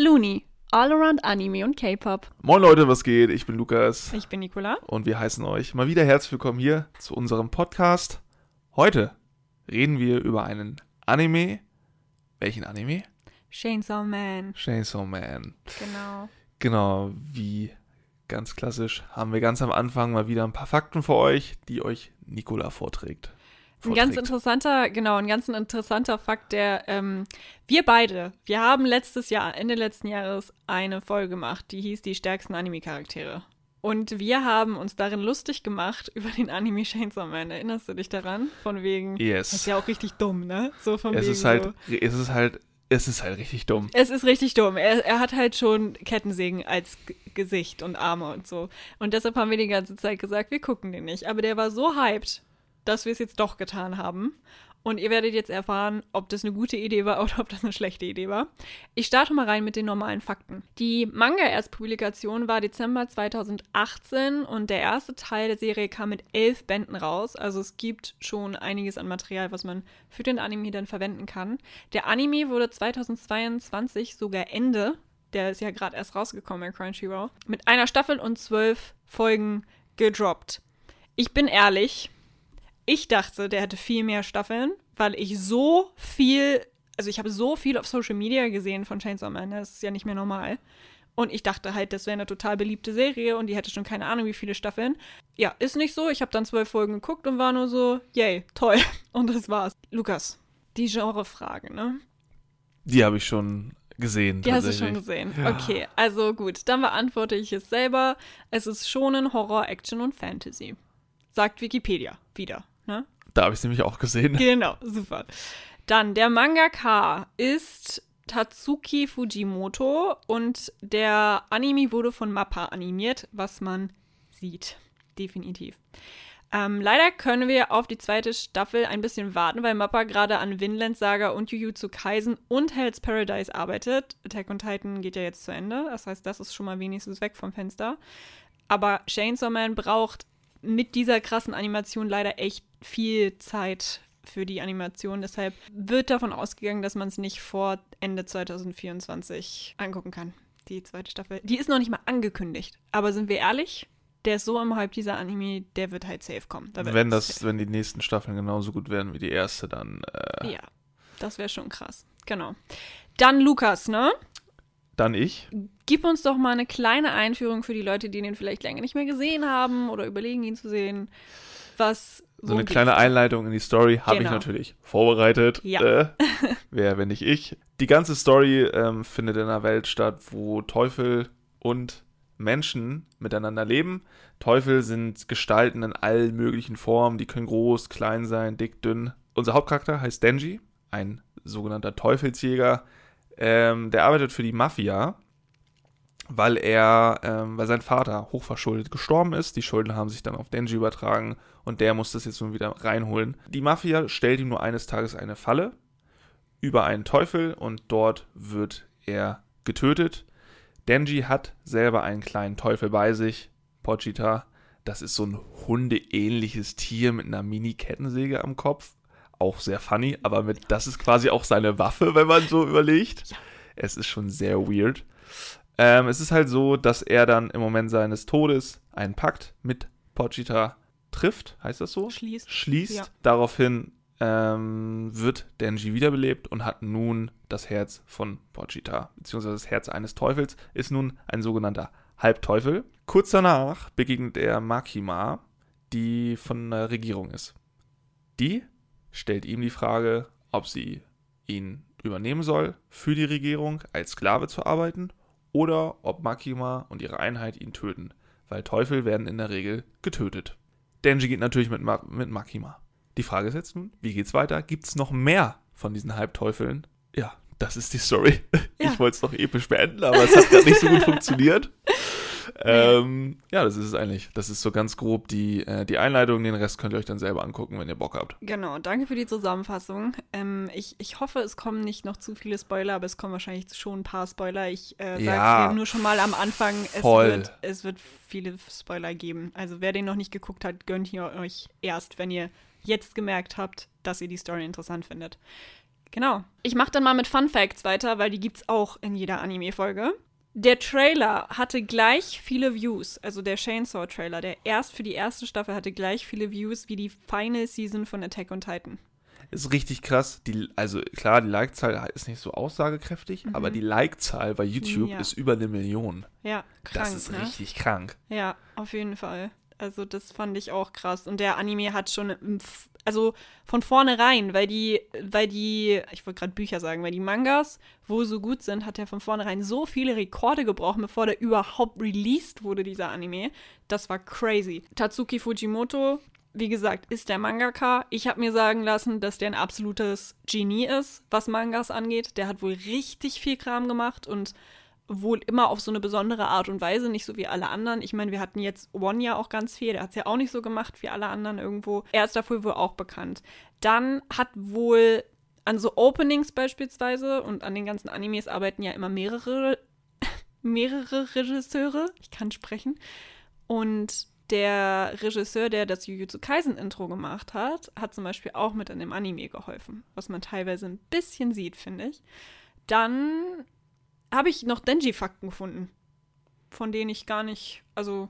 Looney. All around Anime und K-Pop. Moin Leute, was geht? Ich bin Lukas Ich bin Nicola. und wir heißen euch mal wieder herzlich willkommen hier zu unserem Podcast. Heute reden wir über einen Anime. Welchen Anime? Chainsaw Man. Chainsaw Man. Genau. Genau, wie ganz klassisch haben wir ganz am Anfang mal wieder ein paar Fakten für euch, die euch Nicola vorträgt. Ein ganz interessanter, genau, ein ganz interessanter Fakt, der, ähm, wir beide, wir haben letztes Jahr, Ende letzten Jahres, eine Folge gemacht, die hieß die stärksten Anime-Charaktere. Und wir haben uns darin lustig gemacht über den Anime Chainsaw Man. Erinnerst du dich daran? Von wegen, Yes. das ist ja auch richtig dumm, ne? So von Es wegen ist halt, so. es ist halt, es ist halt richtig dumm. Es ist richtig dumm. Er, er hat halt schon Kettensägen als G Gesicht und Arme und so. Und deshalb haben wir die ganze Zeit gesagt, wir gucken den nicht. Aber der war so hyped, dass wir es jetzt doch getan haben. Und ihr werdet jetzt erfahren, ob das eine gute Idee war oder ob das eine schlechte Idee war. Ich starte mal rein mit den normalen Fakten. Die Manga-Erstpublikation war Dezember 2018 und der erste Teil der Serie kam mit elf Bänden raus. Also es gibt schon einiges an Material, was man für den Anime dann verwenden kann. Der Anime wurde 2022 sogar Ende, der ist ja gerade erst rausgekommen bei Crunchyroll, mit einer Staffel und zwölf Folgen gedroppt. Ich bin ehrlich, ich dachte, der hätte viel mehr Staffeln, weil ich so viel, also ich habe so viel auf Social Media gesehen von Chainsaw Man, das ist ja nicht mehr normal. Und ich dachte halt, das wäre eine total beliebte Serie und die hätte schon keine Ahnung, wie viele Staffeln. Ja, ist nicht so. Ich habe dann zwölf Folgen geguckt und war nur so, yay, toll. Und das war's. Lukas, die Genrefrage, ne? Die habe ich schon gesehen. Die hast du schon gesehen. Okay, also gut, dann beantworte ich es selber. Es ist Shonen, Horror, Action und Fantasy. Sagt Wikipedia wieder, ne? Da habe ich es nämlich auch gesehen. Genau, super. Dann, der Mangaka ist Tatsuki Fujimoto und der Anime wurde von Mappa animiert, was man sieht. Definitiv. Ähm, leider können wir auf die zweite Staffel ein bisschen warten, weil Mappa gerade an Vinland Saga und Jujutsu Kaisen und Hell's Paradise arbeitet. Attack on Titan geht ja jetzt zu Ende, das heißt, das ist schon mal wenigstens weg vom Fenster. Aber Chainsaw Man braucht mit dieser krassen Animation leider echt viel Zeit für die Animation. Deshalb wird davon ausgegangen, dass man es nicht vor Ende 2024 angucken kann. Die zweite Staffel. Die ist noch nicht mal angekündigt. Aber sind wir ehrlich? Der ist so im Hype, dieser Anime, der wird halt safe kommen. Da Wenn das, wenn die nächsten Staffeln genauso gut werden wie die erste, dann, äh, Ja, das wäre schon krass. Genau. Dann Lukas, ne? Dann ich. Gib uns doch mal eine kleine Einführung für die Leute, die den vielleicht länger nicht mehr gesehen haben oder überlegen, ihn zu sehen. Was. So eine geht's kleine da? Einleitung in die Story habe ich Genau. natürlich vorbereitet. Ja. Äh, wer, wenn nicht ich. Die ganze Story ähm, findet in einer Welt statt, wo Teufel und Menschen miteinander leben. Teufel sind Gestalten in allen möglichen Formen. Die können groß, klein sein, dick, dünn. Unser Hauptcharakter heißt Denji, ein sogenannter Teufelsjäger. Ähm, der arbeitet für die Mafia, weil er, ähm, weil sein Vater hochverschuldet gestorben ist. Die Schulden haben sich dann auf Denji übertragen und der muss das jetzt nun wieder reinholen. Die Mafia stellt ihm nur eines Tages eine Falle über einen Teufel und dort wird er getötet. Denji hat selber einen kleinen Teufel bei sich, Pochita. Das ist so ein hundeähnliches Tier mit einer Mini-Kettensäge am Kopf. Auch sehr funny, aber mit, das ist quasi auch seine Waffe, wenn man so überlegt. Es ist schon sehr weird. Ähm, es ist halt so, dass er dann im Moment seines Todes einen Pakt mit Pochita trifft, heißt das so? Schließt. Schließt. Ja. Daraufhin ähm, wird Denji wiederbelebt und hat nun das Herz von Pochita, beziehungsweise das Herz eines Teufels, ist nun ein sogenannter Halbteufel. Kurz danach begegnet er Makima, die von der Regierung ist. Die stellt ihm die Frage, ob sie ihn übernehmen soll, für die Regierung als Sklave zu arbeiten, oder ob Makima und ihre Einheit ihn töten, weil Teufel werden in der Regel getötet. Denji geht natürlich mit, Ma mit Makima. Die Frage ist jetzt nun, wie geht's weiter? Gibt's noch mehr von diesen Halbteufeln? Ja, das ist die Story. Ja. Ich wollte es noch episch beenden, aber es hat gerade nicht so gut funktioniert. Ähm, ja, das ist es eigentlich. Das ist so ganz grob die, äh, die Einleitung. Den Rest könnt ihr euch dann selber angucken, wenn ihr Bock habt. Genau, danke für die Zusammenfassung. Ähm, ich, ich hoffe, es kommen nicht noch zu viele Spoiler, aber es kommen wahrscheinlich schon ein paar Spoiler. Ich äh, sage Ja, nur schon mal am Anfang, es wird, es wird viele Spoiler geben. Also wer den noch nicht geguckt hat, gönnt ihr euch erst, wenn ihr jetzt gemerkt habt, dass ihr die Story interessant findet. Genau. Ich mache dann mal mit Fun Facts weiter, weil die gibt's auch in jeder Anime-Folge. Der Trailer hatte gleich viele Views, also der Chainsaw-Trailer, der erst für die erste Staffel hatte gleich viele Views wie die Final Season von Attack on Titan. Ist richtig krass. Die, also klar, die Like-Zahl ist nicht so aussagekräftig, aber die Like-Zahl bei YouTube Mhm. Ja. ist über eine Million. Ja, krank, das ist ne? richtig krank. Ja, auf jeden Fall. Also das fand ich auch krass. Und der Anime hat schon, also von vornherein, weil die, weil die, ich wollte gerade Bücher sagen, weil die Mangas wohl so gut sind, hat er von vornherein so viele Rekorde gebrochen, bevor der überhaupt released wurde, dieser Anime. Das war crazy. Tatsuki Fujimoto, wie gesagt, ist der Mangaka. Ich habe mir sagen lassen, dass der ein absolutes Genie ist, was Mangas angeht. Der hat wohl richtig viel Kram gemacht und wohl immer auf so eine besondere Art und Weise, nicht so wie alle anderen. Ich meine, wir hatten jetzt One ja auch ganz viel, der hat es ja auch nicht so gemacht wie alle anderen irgendwo. Er ist dafür wohl auch bekannt. Dann hat wohl an so Openings beispielsweise und an den ganzen Animes arbeiten ja immer mehrere, mehrere Regisseure. Ich kann sprechen. Und der Regisseur, der das Jujutsu Kaisen Intro gemacht hat, hat zum Beispiel auch mit an dem Anime geholfen, was man teilweise ein bisschen sieht, finde ich. Dann habe ich noch Denji-Fakten gefunden, von denen ich gar nicht, also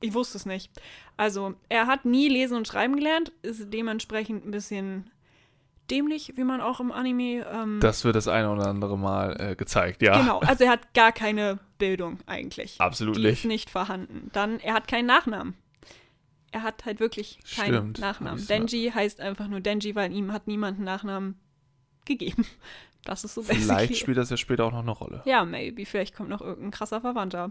ich wusste es nicht. Also er hat nie lesen und schreiben gelernt, ist dementsprechend ein bisschen dämlich, wie man auch im Anime. Ähm, Das wird das eine oder andere Mal äh, gezeigt, ja. Genau, also er hat gar keine Bildung eigentlich. Absolut Die nicht. ist nicht vorhanden. Dann, er hat keinen Nachnamen. Er hat halt wirklich keinen Stimmt, Nachnamen. Denji heißt einfach nur Denji, weil ihm hat niemand einen Nachnamen gegeben. Das ist so. Vielleicht spielt das ja später auch noch eine Rolle. Ja, maybe. Vielleicht kommt noch irgendein krasser Verwandter.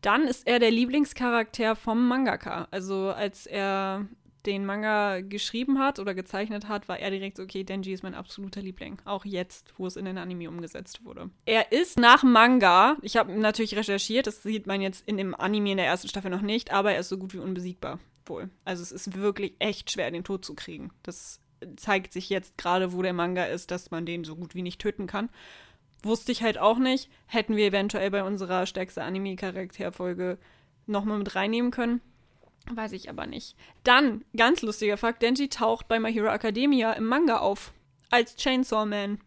Dann ist er der Lieblingscharakter vom Mangaka. Also als er den Manga geschrieben hat oder gezeichnet hat, war er direkt so, okay, Denji ist mein absoluter Liebling. Auch jetzt, wo es in den Anime umgesetzt wurde. Er ist nach Manga, ich habe natürlich recherchiert, das sieht man jetzt in dem Anime in der ersten Staffel noch nicht, aber er ist so gut wie unbesiegbar. Wohl. Also es ist wirklich echt schwer, den Tod zu kriegen. Das zeigt sich jetzt gerade, wo der Manga ist, dass man den so gut wie nicht töten kann. Wusste ich halt auch nicht. Hätten wir eventuell bei unserer stärkste Anime-Charakterfolge nochmal mit reinnehmen können. Weiß ich aber nicht. Dann, ganz lustiger Fakt, Denji taucht bei My Hero Academia im Manga auf. Als Chainsaw Man.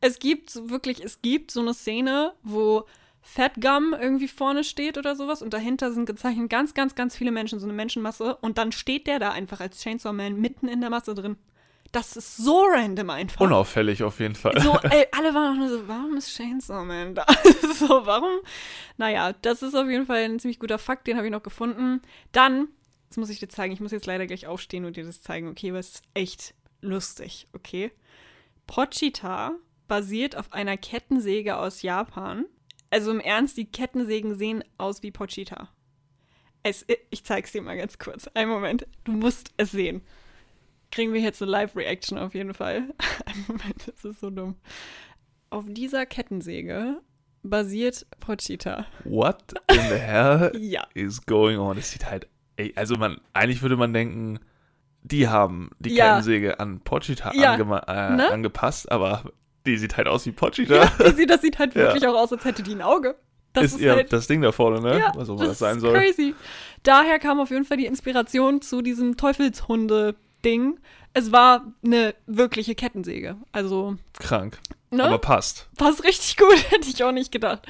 Es gibt wirklich, es gibt so eine Szene, wo Fat Gum irgendwie vorne steht oder sowas und dahinter sind gezeichnet ganz, ganz, ganz viele Menschen, so eine Menschenmasse und dann steht der da einfach als Chainsaw Man mitten in der Masse drin. Das ist so random einfach. Unauffällig auf jeden Fall. So, ey, alle waren auch nur so, warum ist Chainsaw Man da? so, warum? Naja, das ist auf jeden Fall ein ziemlich guter Fakt, den habe ich noch gefunden. Dann, das muss ich dir zeigen, ich muss jetzt leider gleich aufstehen und dir das zeigen, okay, weil es ist echt lustig, okay? Pochita basiert auf einer Kettensäge aus Japan. Also im Ernst, die Kettensägen sehen aus wie Pochita. Es, ich zeig's dir mal ganz kurz. Einen Moment, du musst es sehen kriegen wir jetzt eine Live-Reaction auf jeden Fall. Einen Moment, das ist so dumm. Auf dieser Kettensäge basiert Pochita. What in the hell Ja. is going on? Es sieht halt, ey, also man, eigentlich würde man denken, die haben die Ja. Kettensäge an Pochita Ja, äh, ne? angepasst, aber die sieht halt aus wie Pochita. Ja, die sieht, das sieht halt Ja. wirklich auch aus, als hätte die ein Auge. Das ist ist, ja halt, das Ding da vorne, ne? ja, Was auch das ist sein soll. crazy. Daher kam auf jeden Fall die Inspiration zu diesem Teufelshunde-Ding. Es war eine wirkliche Kettensäge. Also, Krank. ne? Aber passt. Passt richtig gut, hätte ich auch nicht gedacht.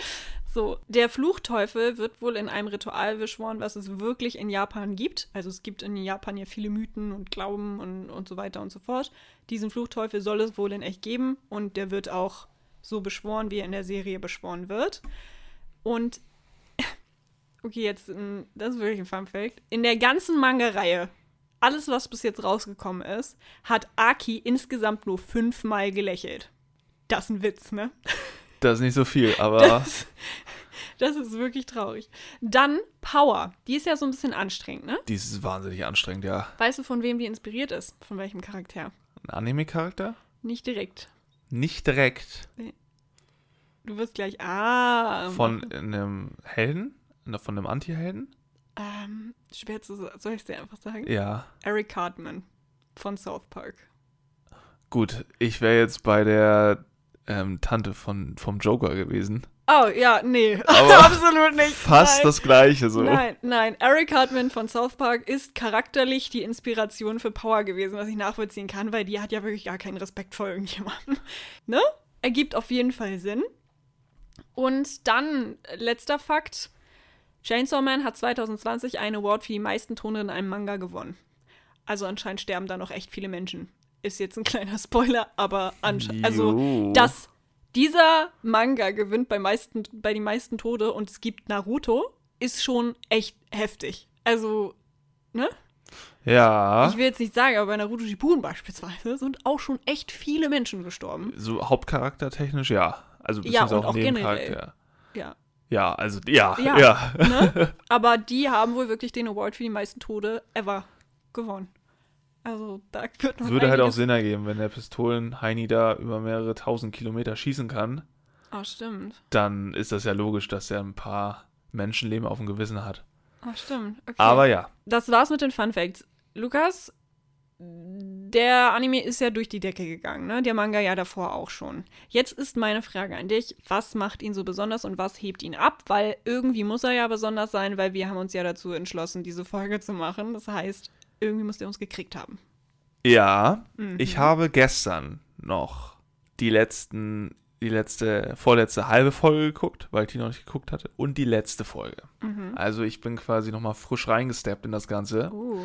So, der Fluchteufel wird wohl in einem Ritual beschworen, was es wirklich in Japan gibt. Also es gibt in Japan ja viele Mythen und Glauben und, und so weiter und so fort. Diesen Fluchteufel soll es wohl in echt geben und der wird auch so beschworen, wie er in der Serie beschworen wird. Und, okay, jetzt, ein- das ist wirklich ein Fun Fact. In der ganzen Manga-Reihe, alles, was bis jetzt rausgekommen ist, hat Aki insgesamt nur fünfmal gelächelt. Das ist ein Witz, ne? Das ist nicht so viel, aber Das, das ist wirklich traurig. Dann Power. Die ist ja so ein bisschen anstrengend, ne? die ist wahnsinnig anstrengend, ja. Weißt du, von wem die inspiriert ist? Von welchem Charakter? Ein Anime-Charakter? Nicht direkt. Nicht direkt Du wirst gleich. Ah. von einem Helden? Von einem Anti-Helden? Ähm, schwer zu sagen. Soll ich es dir einfach sagen? Ja. Eric Cartman von South Park. Gut, ich wäre jetzt bei der ähm, Tante von, vom Joker gewesen. Oh, ja, nee. Absolut nicht. Fast nein. das gleiche so. Nein, nein. Eric Hartman von South Park ist charakterlich die Inspiration für Power gewesen, was ich nachvollziehen kann, weil die hat ja wirklich gar keinen Respekt vor irgendjemandem. Ne? Ergibt auf jeden Fall Sinn. Und dann, äh, letzter Fakt. Chainsaw Man hat 2020 einen Award für die meisten Tone in einem Manga gewonnen. Also anscheinend sterben da noch echt viele Menschen. Ist jetzt ein kleiner Spoiler, aber anscheinend. Also, dass dieser Manga gewinnt bei, meisten, bei den meisten Tode und es gibt Naruto, ist schon echt heftig. Also, ne? Ja. Ich will jetzt nicht sagen, aber bei Naruto Shippuden beispielsweise sind auch schon echt viele Menschen gestorben. So hauptcharaktertechnisch, ja. Also Ja, und auch auch Nebencharakter. Ja. Ja, also ja, Ja. ja. Ne? aber die haben wohl wirklich den Award für die meisten Tode ever gewonnen. Also, da wird noch Würde halt auch Sinn ergeben, wenn der Pistolen-Heini da über mehrere tausend Kilometer schießen kann, Ah, stimmt. dann ist das ja logisch, dass er ein paar Menschenleben auf dem Gewissen hat. Ah, stimmt. Okay. Aber ja, das war's mit den Fun Facts. Lukas, der Anime ist ja durch die Decke gegangen, ne? Der Manga ja davor auch schon. Jetzt ist meine Frage an dich: Was macht ihn so besonders und was hebt ihn ab? Weil irgendwie muss er ja besonders sein, weil wir haben uns ja dazu entschlossen, diese Folge zu machen. Das heißt, irgendwie muss er uns gekriegt haben. ja, Mhm. ich habe gestern noch die letzten, die letzte, vorletzte halbe Folge geguckt, weil Tina noch nicht geguckt hatte, und die letzte Folge. Mhm. Also ich bin quasi nochmal frisch reingesteppt in das Ganze. Uh.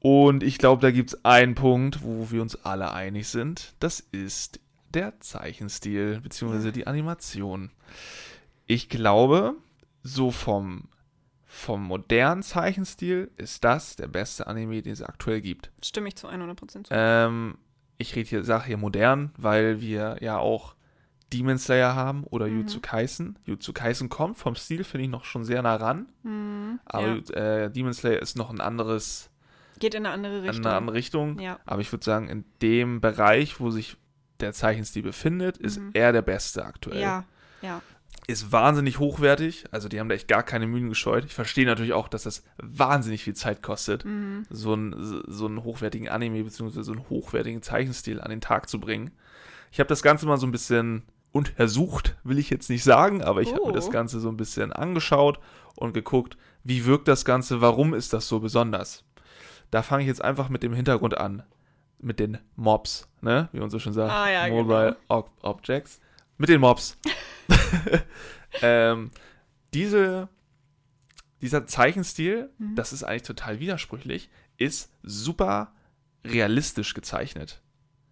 Und ich glaube, da gibt es einen Punkt, wo wir uns alle einig sind. Das ist der Zeichenstil, beziehungsweise die Animation. Ich glaube, so vom, vom modernen Zeichenstil ist das der beste Anime, den es aktuell gibt. Stimme ich zu 100% zu. Ähm, ich rede hier, sage hier modern, weil wir ja auch Demon Slayer haben oder Mhm. Jutsu Kaisen. Jutsu Kaisen kommt vom Stil, finde ich, noch schon sehr nah ran. Mhm. Aber ja. äh, Demon Slayer ist noch ein anderes Geht in eine andere in Richtung. eine andere Richtung. Ja. Aber ich würde sagen, in dem Bereich, wo sich der Zeichenstil befindet, ist Mhm. er der beste aktuell. Ja, ja. Ist wahnsinnig hochwertig. Also die haben da echt gar keine Mühen gescheut. Ich verstehe natürlich auch, dass das wahnsinnig viel Zeit kostet, Mhm. so, einen, so einen hochwertigen Anime bzw. so einen hochwertigen Zeichenstil an den Tag zu bringen. Ich habe das Ganze mal so ein bisschen untersucht, will ich jetzt nicht sagen, aber ich habe mir Oh. das Ganze so ein bisschen angeschaut und geguckt, wie wirkt das Ganze, warum ist das so besonders. Da fange ich jetzt einfach mit dem Hintergrund an. Mit den Mobs, ne? Wie man so schon sagt. Ah, ja, Mobile Ob Objects. Mit den Mobs. ähm, diese, dieser Zeichenstil, Mhm. das ist eigentlich total widersprüchlich, ist super realistisch gezeichnet.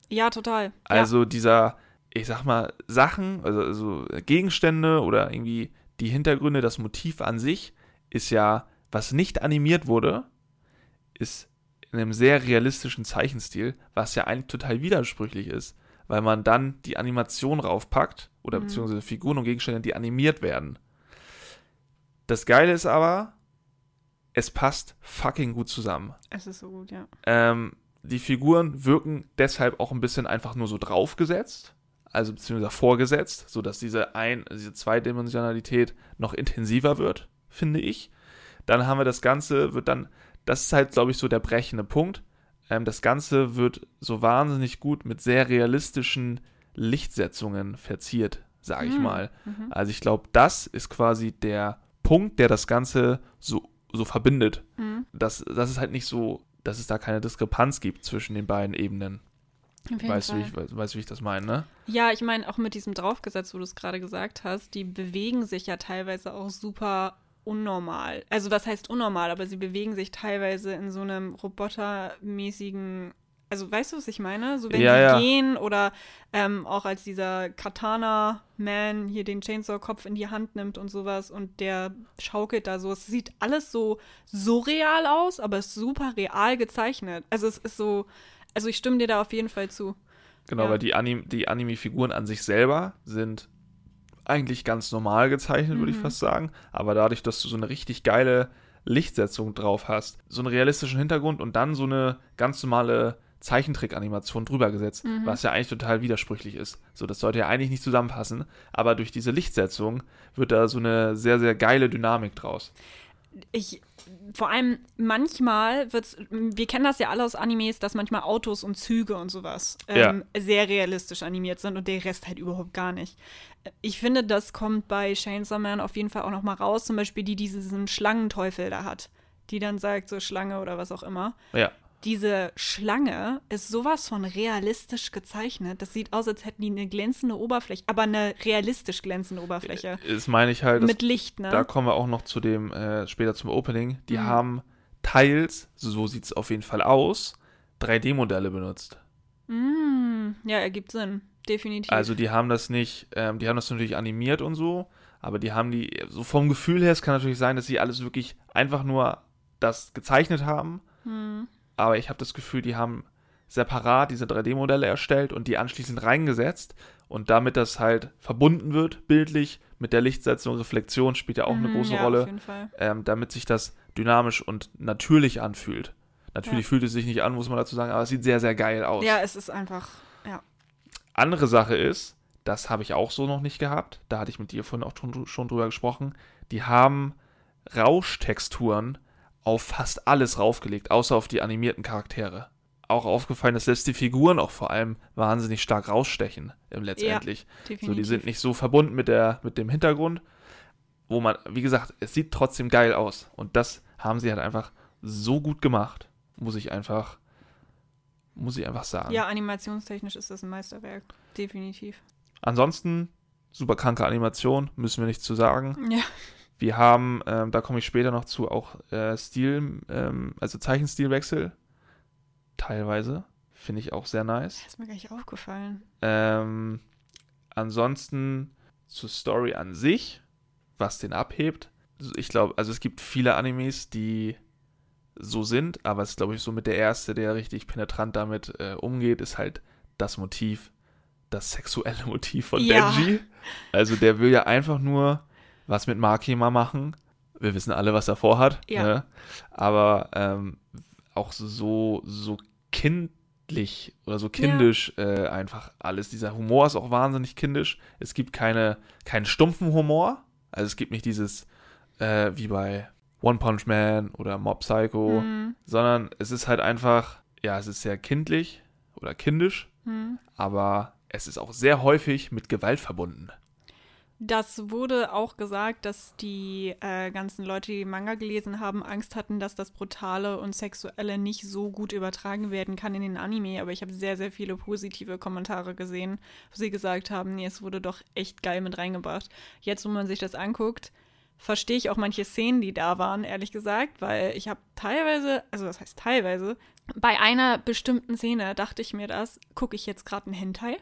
Ja, total. Also dieser, ich sag mal, Sachen, also, also Gegenstände oder irgendwie die Hintergründe, das Motiv an sich ist ja, was nicht animiert wurde, ist in einem sehr realistischen Zeichenstil, was ja eigentlich total widersprüchlich ist, weil man dann die Animation raufpackt oder Mhm. beziehungsweise Figuren und Gegenstände, die animiert werden. Das Geile ist aber, es passt fucking gut zusammen. Es ist so gut, ja. Ähm, die Figuren wirken deshalb auch ein bisschen einfach nur so draufgesetzt, also beziehungsweise vorgesetzt, sodass diese, ein, diese Zweidimensionalität noch intensiver wird, finde ich. Dann haben wir das Ganze, wird dann, das ist halt, glaube ich, so der brechende Punkt. Ähm, das Ganze wird so wahnsinnig gut mit sehr realistischen Lichtsetzungen verziert, sage ich Mhm. mal. Also ich glaube, das ist quasi der Punkt, der das Ganze so, so verbindet Mhm. dass, dass es halt nicht so, dass es da keine Diskrepanz gibt zwischen den beiden Ebenen. Weißt du, wie Fall. ich, weißt, weißt du, wie ich das meine, ne? Ja, ich meine, auch mit diesem Draufgesetz, wo du es gerade gesagt hast, die bewegen sich ja teilweise auch super unnormal. Also was heißt unnormal, aber sie bewegen sich teilweise in so einem robotermäßigen, also weißt du, was ich meine? So wenn Ja, sie ja. gehen oder ähm, auch als dieser Katana-Man hier den Chainsaw-Kopf in die Hand nimmt und sowas und der schaukelt da so. Es sieht alles so surreal aus, aber es ist super real gezeichnet. Also es ist so, also ich stimme dir da auf jeden Fall zu. Genau, Ja. weil die, Anim die Anime-Figuren an sich selber sind eigentlich ganz normal gezeichnet, würde ich Mhm. fast sagen. Aber dadurch, dass du so eine richtig geile Lichtsetzung drauf hast, so einen realistischen Hintergrund und dann so eine ganz normale Zeichentrick-Animation drüber gesetzt, Mhm. was ja eigentlich total widersprüchlich ist. So, das sollte ja eigentlich nicht zusammenpassen, aber durch diese Lichtsetzung wird da so eine sehr, sehr geile Dynamik draus. Ich vor allem manchmal wird's, wir kennen das ja alle aus Animes, dass manchmal Autos und Züge und sowas ähm, sehr realistisch animiert sind und der Rest halt überhaupt gar nicht. Ich finde, das kommt bei Chainsaw Man auf jeden Fall auch noch mal raus. Zum Beispiel die, die diesen Schlangenteufel da hat, die dann sagt so Schlange oder was auch immer. Ja. Diese Schlange ist sowas von realistisch gezeichnet. Das sieht aus, als hätten die eine glänzende Oberfläche, aber eine realistisch glänzende Oberfläche. Das meine ich halt. Mit Licht, ne? Da kommen wir auch noch zu dem, äh, später zum Opening. Die Mhm. haben teils, so sieht es auf jeden Fall aus, 3D-Modelle benutzt. Mm, ja, ergibt Sinn. Definitiv. Also die haben das nicht, ähm, die haben das natürlich animiert und so, aber die haben die, so vom Gefühl her, es kann natürlich sein, dass sie alles wirklich einfach nur das gezeichnet haben, Hm. Aber ich habe das Gefühl, die haben separat diese 3D-Modelle erstellt und die anschließend reingesetzt und damit das halt verbunden wird, bildlich, mit der Lichtsetzung, Reflexion spielt ja auch eine Mhm, große ja, Rolle. Auf jeden Fall. ähm, damit sich das dynamisch und natürlich anfühlt. Natürlich Ja. fühlt es sich nicht an, muss man dazu sagen, aber es sieht sehr, sehr geil aus. Ja, es ist einfach. Ja. Andere Sache ist, das habe ich auch so noch nicht gehabt, da hatte ich mit dir vorhin auch schon, schon drüber gesprochen, die haben Rauschtexturen auf fast alles raufgelegt, außer auf die animierten Charaktere. Auch aufgefallen, dass selbst die Figuren auch vor allem wahnsinnig stark rausstechen im letztendlich. Definitiv. So, die sind nicht so verbunden mit, der, mit dem Hintergrund, wo man, wie gesagt, es sieht trotzdem geil aus. Und das haben sie halt einfach so gut gemacht, muss ich einfach, muss ich einfach sagen. Ja, animationstechnisch ist das ein Meisterwerk. Definitiv. Ansonsten, super kranke Animation, müssen wir nichts zu sagen. Ja. Wir haben, ähm, da komme ich später noch zu, auch äh, Stil, ähm, also Zeichenstilwechsel. Teilweise. Finde ich auch sehr nice. Ist mir gar nicht aufgefallen. Ähm, ansonsten zur Story an sich, was den abhebt. Ich glaube, also es gibt viele Animes, die so sind, aber es ist, glaube ich, so mit der erste, der richtig penetrant damit äh, umgeht, ist halt das Motiv, das sexuelle Motiv von Ja. Denji. Also der will ja einfach nur was mit Makima machen. Wir wissen alle, was er vorhat. Ja. Ne? Aber ähm, auch so, so kindlich oder so kindisch äh, einfach alles. Dieser Humor ist auch wahnsinnig kindisch. Es gibt keine, keinen stumpfen Humor. Also es gibt nicht dieses, äh, wie bei One Punch Man oder Mob Psycho, Hm, sondern es ist halt einfach, ja, es ist sehr kindlich oder kindisch, hm. aber es ist auch sehr häufig mit Gewalt verbunden. Das wurde auch gesagt, dass die äh, ganzen Leute, die Manga gelesen haben, Angst hatten, dass das Brutale und Sexuelle nicht so gut übertragen werden kann in den Anime. Aber ich habe sehr, sehr viele positive Kommentare gesehen, wo sie gesagt haben, nee, es wurde doch echt geil mit reingebracht. Jetzt, wo man sich das anguckt, verstehe ich auch manche Szenen, die da waren, ehrlich gesagt, weil ich habe teilweise, also das heißt teilweise, bei einer bestimmten Szene dachte ich mir das, gucke ich jetzt gerade einen Hentai?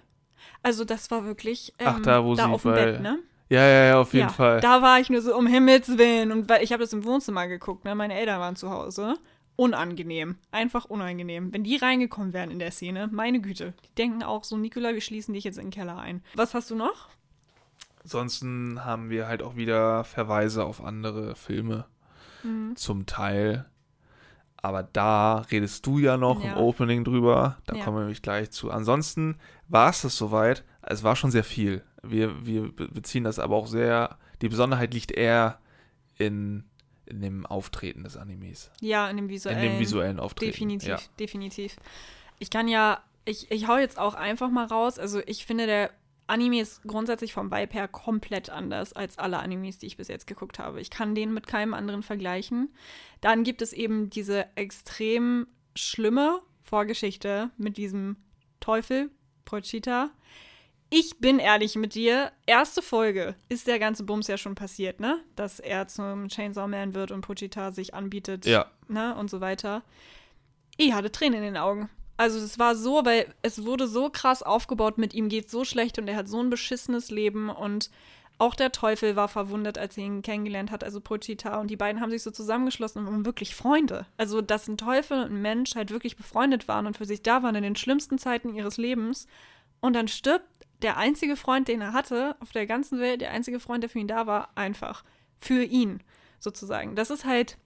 Also das war wirklich ähm, Ach, da, wo sie auf dem Bett, ne? Ja, ja, ja, auf jeden ja, Fall. Da war ich nur so um Himmels Willen und weil ich habe das im Wohnzimmer geguckt, ne? Meine Eltern waren zu Hause. Unangenehm, einfach unangenehm. Wenn die reingekommen wären in der Szene, meine Güte, die denken auch so, Nikola, wir schließen dich jetzt in den Keller ein. Was hast du noch? Ansonsten haben wir halt auch wieder Verweise auf andere Filme. Mhm. Zum Teil. Aber da redest du ja noch Ja. im Opening drüber. Da Ja. kommen wir nämlich gleich zu. Ansonsten war es das soweit. Es war schon sehr viel. Wir, wir be- beziehen das aber auch sehr. Die Besonderheit liegt eher in, in dem Auftreten des Animes. Ja, in dem In visuellen. dem visuellen Auftreten. Definitiv, Ja. definitiv. Ich kann ja, ich, ich hau jetzt auch einfach mal raus. Also ich finde, der Anime ist grundsätzlich vom Vibe her komplett anders als alle Animes, die ich bis jetzt geguckt habe. Ich kann den mit keinem anderen vergleichen. Dann gibt es eben diese extrem schlimme Vorgeschichte mit diesem Teufel, Pochita. Ich bin ehrlich mit dir. Erste Folge ist der ganze Bums ja schon passiert, ne? Dass er zum Chainsaw Man wird und Pochita sich anbietet Ja. ne, und so weiter. Ich hatte Tränen in den Augen. Also es war so, weil es wurde so krass aufgebaut, mit ihm geht so schlecht und er hat so ein beschissenes Leben und auch der Teufel war verwundert, als er ihn kennengelernt hat, also Pochita und die beiden haben sich so zusammengeschlossen und waren wirklich Freunde. Also dass ein Teufel und ein Mensch halt wirklich befreundet waren und für sich da waren in den schlimmsten Zeiten ihres Lebens und dann stirbt der einzige Freund, den er hatte auf der ganzen Welt, der einzige Freund, der für ihn da war, einfach für ihn sozusagen. Das ist halt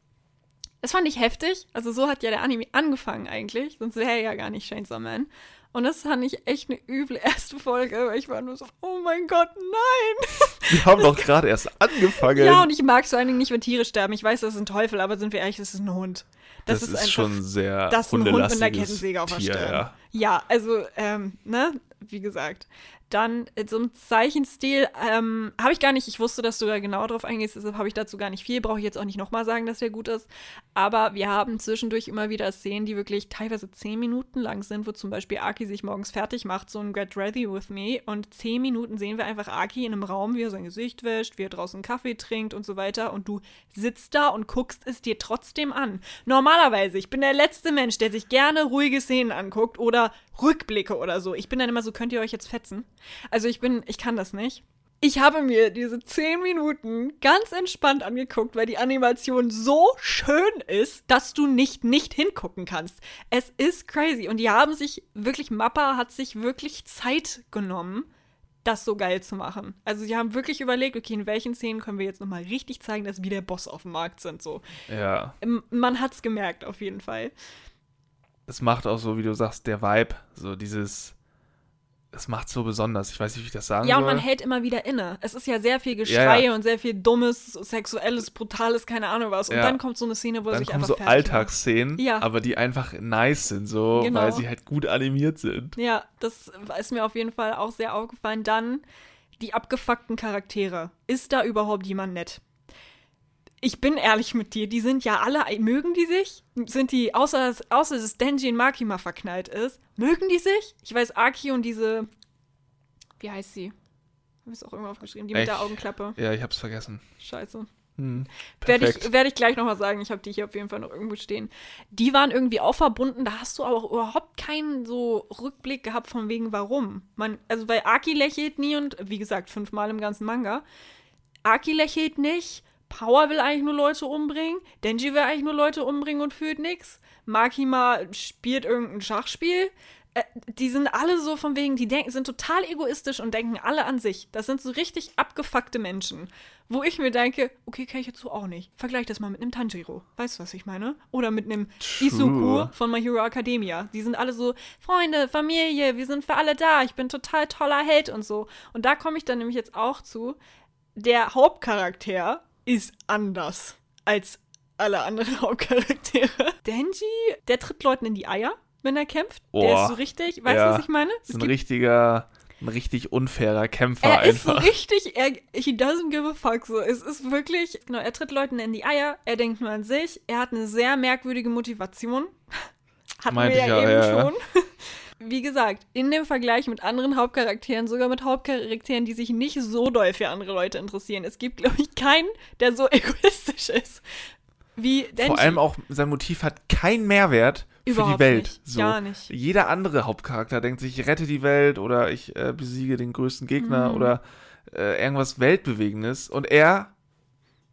Das fand ich heftig. Also so hat ja der Anime angefangen eigentlich. Sonst wäre er ja gar nicht Chainsaw Man. Und das fand ich echt eine üble erste Folge, weil ich war nur so, oh mein Gott, nein! Wir haben doch gerade erst angefangen. Ja, und ich mag es vor allen Dingen nicht, wenn Tiere sterben. Ich weiß, das ist ein Teufel, aber sind wir ehrlich, das ist ein Hund. Das, ist, einfach, schon sehr Das ist ein Hund mit einer Kettensäge auf der Stirn. ja. Ja, also, ähm, ne, wie gesagt. Dann so ein Zeichenstil ähm, habe ich gar nicht. Ich wusste, dass du da genau drauf eingehst, deshalb habe ich dazu gar nicht viel. Brauche ich jetzt auch nicht nochmal sagen, dass der gut ist. Aber wir haben zwischendurch immer wieder Szenen, die wirklich teilweise zehn Minuten lang sind, wo zum Beispiel Aki sich morgens fertig macht, so ein Get Ready With Me. Und zehn Minuten sehen wir einfach Aki in einem Raum, wie er sein Gesicht wäscht, wie er draußen Kaffee trinkt und so weiter. Und du sitzt da und guckst es dir trotzdem an. Normalerweise, ich bin der letzte Mensch, der sich gerne ruhige Szenen anguckt oder Rückblicke oder so. Ich bin dann immer so, könnt ihr euch jetzt fetzen? Also ich bin, ich kann das nicht. Ich habe mir diese zehn Minuten ganz entspannt angeguckt, weil die Animation so schön ist, dass du nicht nicht hingucken kannst. Es ist crazy. Und die haben sich wirklich, Mappa hat sich wirklich Zeit genommen, das so geil zu machen. Also sie haben wirklich überlegt, okay, in welchen Szenen können wir jetzt nochmal richtig zeigen, dass wir der Boss auf dem Markt sind. So. Ja. Man hat's gemerkt, auf jeden Fall. Es macht auch so, wie du sagst, der Vibe, so dieses. Es macht so besonders. Ich weiß nicht, wie ich das sagen Ja, und soll. man hält immer wieder inne. Es ist ja sehr viel Geschrei Ja, und sehr viel dummes, sexuelles, brutales, keine Ahnung was. Und Ja. dann kommt so eine Szene, wo Dann sich einfach so. Alltagsszenen, Ja. aber die einfach nice sind, so, Genau. weil sie halt gut animiert sind. Ja, das ist mir auf jeden Fall auch sehr aufgefallen. Dann die abgefuckten Charaktere. Ist da überhaupt jemand nett? Ich bin ehrlich mit dir, die sind ja alle, mögen die sich? Sind die, außer, außer dass Denji in Makima verknallt ist, mögen die sich? Ich weiß, Aki und diese, wie heißt sie? Hab ich auch irgendwo aufgeschrieben, die mit der? Augenklappe. Ja, ich hab's vergessen. Scheiße. Hm. Werde ich, werd ich gleich nochmal sagen. Ich habe die hier auf jeden Fall noch irgendwo stehen. Die waren irgendwie auch verbunden. Da hast du aber auch überhaupt keinen so Rückblick gehabt von wegen warum. Man, also weil Aki lächelt nie und wie gesagt, fünfmal im ganzen Manga. Aki lächelt nicht. Power will eigentlich nur Leute umbringen. Denji will eigentlich nur Leute umbringen und fühlt nix. Makima spielt irgendein Schachspiel. Äh, die sind alle so von wegen, die denken, sind total egoistisch und denken alle an sich. Das sind so richtig abgefuckte Menschen. Wo ich mir denke, okay, kenne ich jetzt so auch nicht. Vergleich das mal mit einem Tanjiro. Weißt du, was ich meine? Oder mit einem True. Isuku von My Hero Academia. Die sind alle so, Freunde, Familie, wir sind für alle da. Ich bin total toller Held und so. Und da komme ich dann nämlich jetzt auch zu. Der Hauptcharakter ist anders als alle anderen Hauptcharaktere. Denji, der tritt Leuten in die Eier, wenn er kämpft. Der Boah. ist so richtig, weißt du, Ja. was ich meine? ist ein richtiger, ein richtig unfairer Kämpfer er ist so einfach. richtig, er, he doesn't give a fuck. So. Es ist wirklich, genau, er tritt Leuten in die Eier, er denkt nur an sich, er hat eine sehr merkwürdige Motivation. Hatten Meinte wir ich ja auch, eben ja, ja. schon. Wie gesagt, in dem Vergleich mit anderen Hauptcharakteren, sogar mit Hauptcharakteren, die sich nicht so doll für andere Leute interessieren. Es gibt, glaube ich, keinen, der so egoistisch ist wie Denji. Vor allem auch sein Motiv hat keinen Mehrwert für Überhaupt die Welt. nicht. So. Gar nicht. Jeder andere Hauptcharakter denkt sich, ich rette die Welt oder ich äh, besiege den größten Gegner Mhm. oder äh, irgendwas Weltbewegendes. Und er.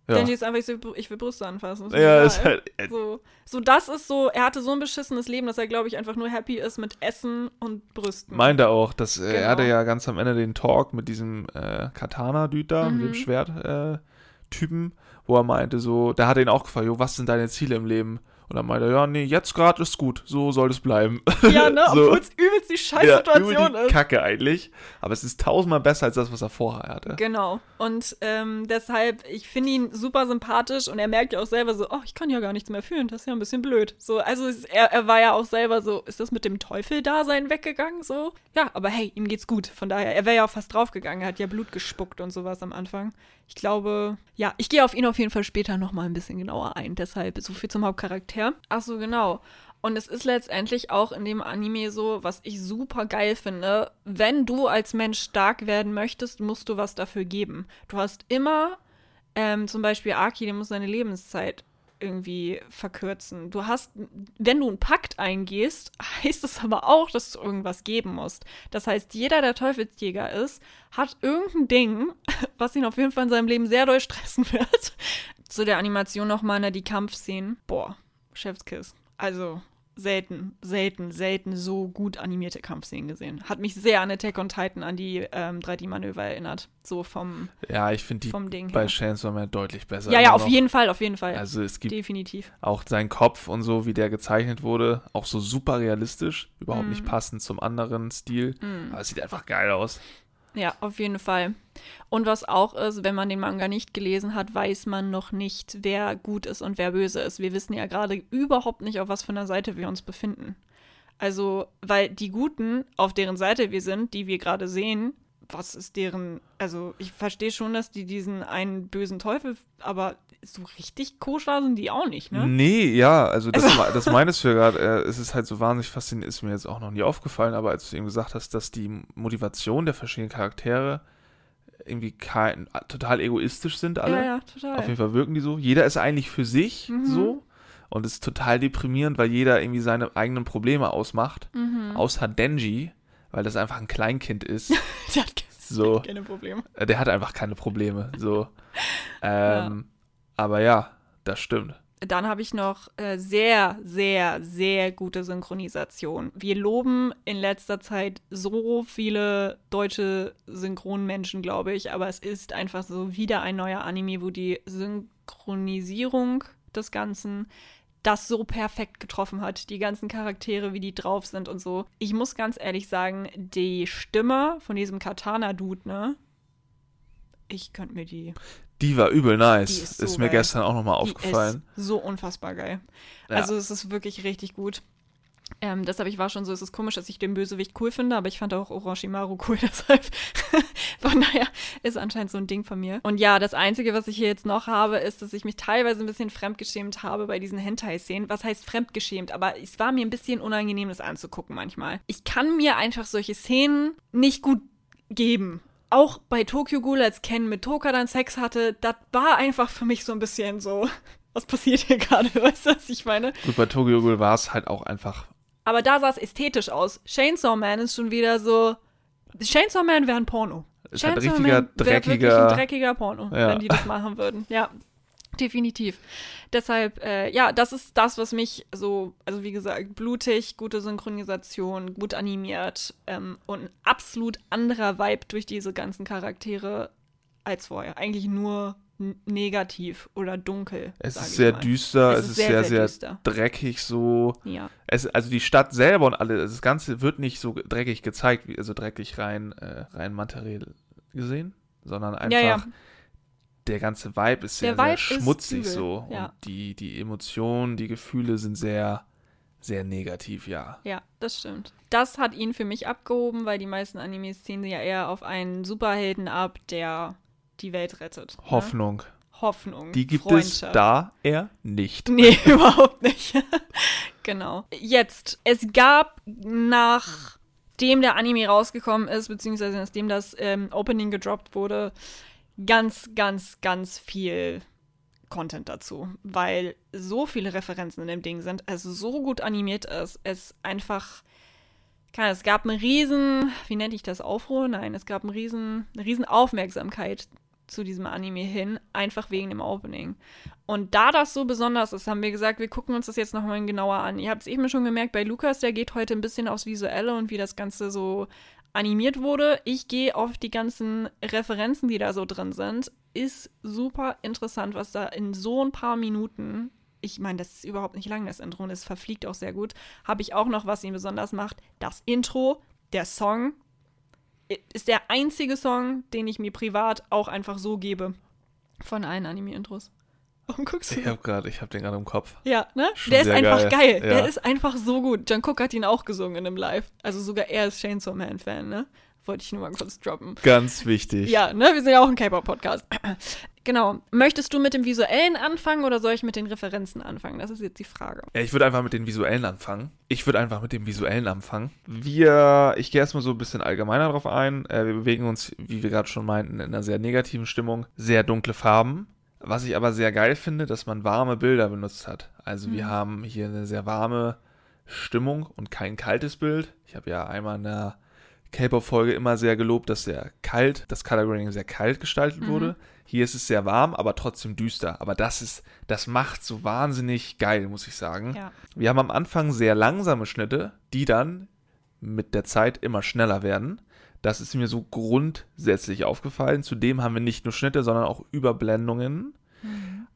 Ja, Denji ist einfach, ich will, ich will Brüste anfassen. mir ja ist halt. Äh, So, so, das ist so, er hatte so ein beschissenes Leben, dass er, glaube ich, einfach nur happy ist mit Essen und Brüsten. meint er auch, dass äh, er Genau. hatte ja ganz am Ende den Talk mit diesem äh, Katana-Dude da, mit Mhm. dem Schwert-Typen, wo er meinte so, da hat er ihn auch gefragt, jo, was sind deine Ziele im Leben? Und dann meinte er, ja, nee, jetzt gerade ist gut, so soll es bleiben. Ja, ne? So. Obwohl es übelst die Ja, Scheißsituation übel die ist. Kacke eigentlich. Aber es ist tausendmal besser als das, was er vorher hatte. Genau. Und ähm, deshalb, ich finde ihn super sympathisch und er merkt ja auch selber so, oh, ich kann ja gar nichts mehr fühlen, das ist ja ein bisschen blöd. So, also es, er, er war ja auch selber so, ist das mit dem Teufel-Dasein weggegangen? So, ja, aber hey, ihm geht's gut. Von daher, er wäre ja auch fast draufgegangen, er hat ja Blut gespuckt und sowas am Anfang. Ich glaube, ja, ich gehe auf ihn auf jeden Fall später nochmal ein bisschen genauer ein. Deshalb so viel zum Hauptcharakter. Ach so, genau. Und es ist letztendlich auch in dem Anime so, was ich super geil finde. Wenn du als Mensch stark werden möchtest, musst du was dafür geben. Du hast immer, ähm, zum Beispiel Aki, der muss seine Lebenszeit irgendwie verkürzen. Du hast, wenn du einen Pakt eingehst, heißt es aber auch, dass du irgendwas geben musst. Das heißt, jeder, der Teufelsjäger ist, hat irgendein Ding, was ihn auf jeden Fall in seinem Leben sehr doll stressen wird. Zu der Animation nochmal, ne, die Kampfszenen. Boah, Chefskiss. Also, selten, selten, selten so gut animierte Kampfszenen gesehen. Hat mich sehr an Attack on Titan, an die ähm, 3D-Manöver erinnert. So vom, Ja, ich finde die vom Ding bei her. Chainsaw Man deutlich besser. Ja, ja, auf noch. jeden Fall, auf jeden Fall. Also es gibt Definitiv. auch seinen Kopf und so, wie der gezeichnet wurde, auch so super realistisch, überhaupt Mhm. nicht passend zum anderen Stil. Aber es sieht einfach geil aus. Ja, auf jeden Fall. Und was auch ist, wenn man den Manga nicht gelesen hat, weiß man noch nicht, wer gut ist und wer böse ist. Wir wissen ja gerade überhaupt nicht, auf was für einer Seite wir uns befinden. Also, weil die Guten, auf deren Seite wir sind, die wir gerade sehen, was ist deren, also ich verstehe schon, dass die diesen einen bösen Teufel, aber so richtig koscher sind die auch nicht, ne? Nee, ja, also das, me- das du ja gerade, äh, es ist halt so wahnsinnig faszinierend, ist mir jetzt auch noch nie aufgefallen, aber als du eben gesagt hast, dass die Motivation der verschiedenen Charaktere irgendwie kein, total egoistisch sind alle. Ja, ja, total. Auf jeden Fall wirken die so. Jeder ist eigentlich für sich Mhm. so und ist total deprimierend, weil jeder irgendwie seine eigenen Probleme ausmacht. Mhm. Außer Denji, weil das einfach ein Kleinkind ist. Der hat So, keine Probleme. äh, der hat einfach keine Probleme. So. Ähm, Aber ja, das stimmt. Dann habe ich noch äh, sehr, sehr, sehr gute Synchronisation. Wir loben in letzter Zeit so viele deutsche Synchronmenschen, glaube ich, aber es ist einfach so wieder ein neuer Anime, wo die Synchronisierung des Ganzen das so perfekt getroffen hat. Die ganzen Charaktere, wie die drauf sind und so. Ich muss ganz ehrlich sagen, die Stimme von diesem Katana-Dude, ne? Ich könnte mir die Die war übel nice. Die ist ist so mir geil. gestern auch nochmal aufgefallen. Die ist so unfassbar geil. Ja. Also es ist wirklich richtig gut. Ähm, deshalb, ich war schon so, es ist komisch, dass ich den Bösewicht cool finde, aber ich fand auch Orochimaru cool, deshalb. von daher ist anscheinend so ein Ding von mir. Und ja, das Einzige, was ich hier jetzt noch habe, ist, dass ich mich teilweise ein bisschen fremdgeschämt habe bei diesen Hentai-Szenen. Was heißt fremdgeschämt? Aber es war mir ein bisschen unangenehm, das anzugucken manchmal. Ich kann mir einfach solche Szenen nicht gut geben. Auch bei Tokyo Ghoul, als Ken mit Toka dann Sex hatte, das war einfach für mich so ein bisschen so, was passiert hier gerade, weißt du, was ich meine? Gut, bei Tokyo Ghoul war es halt auch einfach. Aber da sah es ästhetisch aus. Chainsaw Man ist schon wieder so. Chainsaw Man wäre ein Porno. Ist halt Chainsaw richtiger, Man wär wirklich dreckiger- ein dreckiger Porno, Ja. wenn die das machen würden. Ja, definitiv. Deshalb, äh, ja, das ist das, was mich so, also wie gesagt, blutig, gute Synchronisation, gut animiert ähm, und ein absolut anderer Vibe durch diese ganzen Charaktere als vorher. Eigentlich nur negativ oder dunkel. Es ist sehr mal. düster, es, ist sehr, sehr, düster. dreckig so. Ja. Es, also die Stadt selber und alles, das Ganze wird nicht so dreckig gezeigt, wie, also dreckig rein, äh, rein materiell gesehen, sondern einfach Ja, ja. Der ganze Vibe ist sehr, Vibe sehr schmutzig so. ja. Und die, die Emotionen, die Gefühle sind sehr, sehr negativ, ja. Ja, das stimmt. Das hat ihn für mich abgehoben, weil die meisten Animes ziehen ja eher auf einen Superhelden ab, der die Welt rettet. Ne? Hoffnung. Hoffnung. Die gibt es da eher nicht. Nee, überhaupt nicht. genau. Jetzt, es gab nachdem der Anime rausgekommen ist, beziehungsweise nachdem das ähm, Opening gedroppt wurde, ganz, ganz, ganz viel Content dazu, weil so viele Referenzen in dem Ding sind, es so gut animiert ist, es einfach, es gab einen riesen, wie nenne ich das, Aufruhr? Nein, es gab einen riesen, eine riesen Aufmerksamkeit zu diesem Anime hin, einfach wegen dem Opening. Und da das so besonders ist, haben wir gesagt, wir gucken uns das jetzt nochmal genauer an. Ihr habt es eben schon gemerkt, bei Lukas, der geht heute ein bisschen aufs Visuelle und wie das Ganze so animiert wurde. Ich gehe auf die ganzen Referenzen, die da so drin sind. Ist super interessant, was da in so ein paar Minuten, ich meine, das ist überhaupt nicht lang, das Intro, und es verfliegt auch sehr gut, habe ich auch noch, was ihn besonders macht. Das Intro, der Song, ist der einzige Song, den ich mir privat auch einfach so gebe. Von allen Anime-Intros. Warum guckst du? Ich habe gerade, ich habe den gerade im Kopf. Ja, ne? Schon der ist einfach geil. geil, ja. Der ist einfach so gut. John Cook hat ihn auch gesungen in einem Live. Also sogar er ist Chainsaw Man-Fan, ne? Wollte ich nur mal kurz droppen. Ganz wichtig. Ja, ne? Wir sind ja auch ein K-Pop-Podcast. genau. Möchtest du mit dem Visuellen anfangen oder soll ich mit den Referenzen anfangen? Das ist jetzt die Frage. Ja, ich würde einfach mit den visuellen anfangen. Ich würde einfach mit dem visuellen anfangen. Wir, ich gehe erstmal so ein bisschen allgemeiner drauf ein. Äh, wir bewegen uns, wie wir gerade schon meinten, in einer sehr negativen Stimmung. Sehr dunkle Farben. Was ich aber sehr geil finde, dass man warme Bilder benutzt hat. Also wir haben hier eine sehr warme Stimmung und kein kaltes Bild. Ich habe ja einmal in der K-Pop-Folge immer sehr gelobt, dass sehr kalt, das Color Grading sehr kalt gestaltet Mhm. wurde. Hier ist es sehr warm, aber trotzdem düster. Aber das ist, das macht so wahnsinnig geil, muss ich sagen. Ja. Wir haben am Anfang sehr langsame Schnitte, die dann mit der Zeit immer schneller werden. Das ist mir so grundsätzlich aufgefallen. Zudem haben wir nicht nur Schnitte, sondern auch Überblendungen,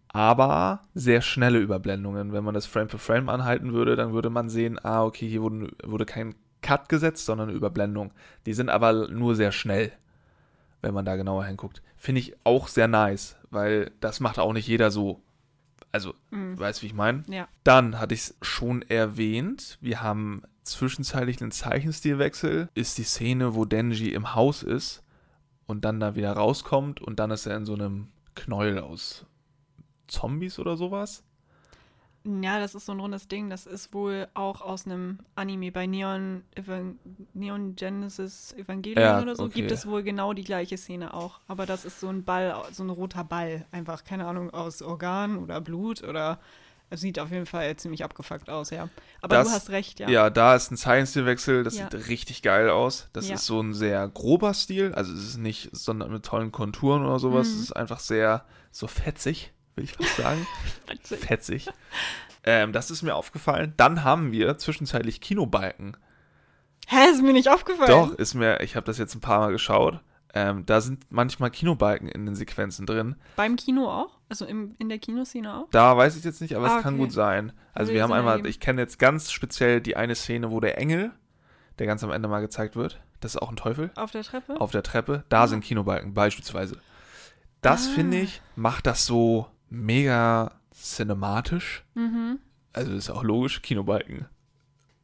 aber sehr schnelle Überblendungen. Wenn man das Frame für Frame anhalten würde, dann würde man sehen, ah, okay, hier wurde, wurde kein Cut gesetzt, sondern eine Überblendung. Die sind aber nur sehr schnell, wenn man da genauer hinguckt. Finde ich auch sehr nice, weil das macht auch nicht jeder so. Also, Mhm. weißt wie ich meine? Ja. Dann hatte ich es schon erwähnt. Wir haben zwischenzeitlich einen Zeichenstilwechsel. Ist die Szene, wo Denji im Haus ist und dann da wieder rauskommt und dann ist er in so einem Knäuel aus Zombies oder sowas. Ja, das ist so ein rundes Ding. Das ist wohl auch aus einem Anime bei Neon, Evan Neon Genesis Evangelion Ja, oder so. okay. Gibt es wohl genau die gleiche Szene auch. Aber das ist so ein Ball, so ein roter Ball. Einfach, keine Ahnung, aus Organ oder Blut oder. Es sieht auf jeden Fall ziemlich abgefuckt aus, ja. Aber Das- du hast recht, ja. Ja, da ist ein Zeichenstilwechsel. Das Ja. sieht richtig geil aus. Das Ja. ist so ein sehr grober Stil. Also es ist nicht, sondern mit tollen Konturen oder sowas. Mhm. Es ist einfach sehr so fetzig, will ich fast sagen. Witzig. fetzig. Ähm, das ist mir aufgefallen. Dann haben wir zwischenzeitlich Kinobalken. Hä, ist mir nicht aufgefallen. Doch, ist mir, ich habe das jetzt ein paar Mal geschaut. Ähm, da sind manchmal Kinobalken in den Sequenzen drin. Beim Kino auch? Also im, in der Kinoszene auch? Da weiß ich jetzt nicht, aber Ah, es kann okay. gut sein. Also wir haben einmal, ich kenne jetzt ganz speziell die eine Szene, wo der Engel, der ganz am Ende mal gezeigt wird, das ist auch ein Teufel, Auf der Treppe? auf der Treppe, da Ah. sind Kinobalken beispielsweise. Das Ah. finde ich, macht das so mega cinematisch. Mhm. Also ist auch logisch, Kinobalken.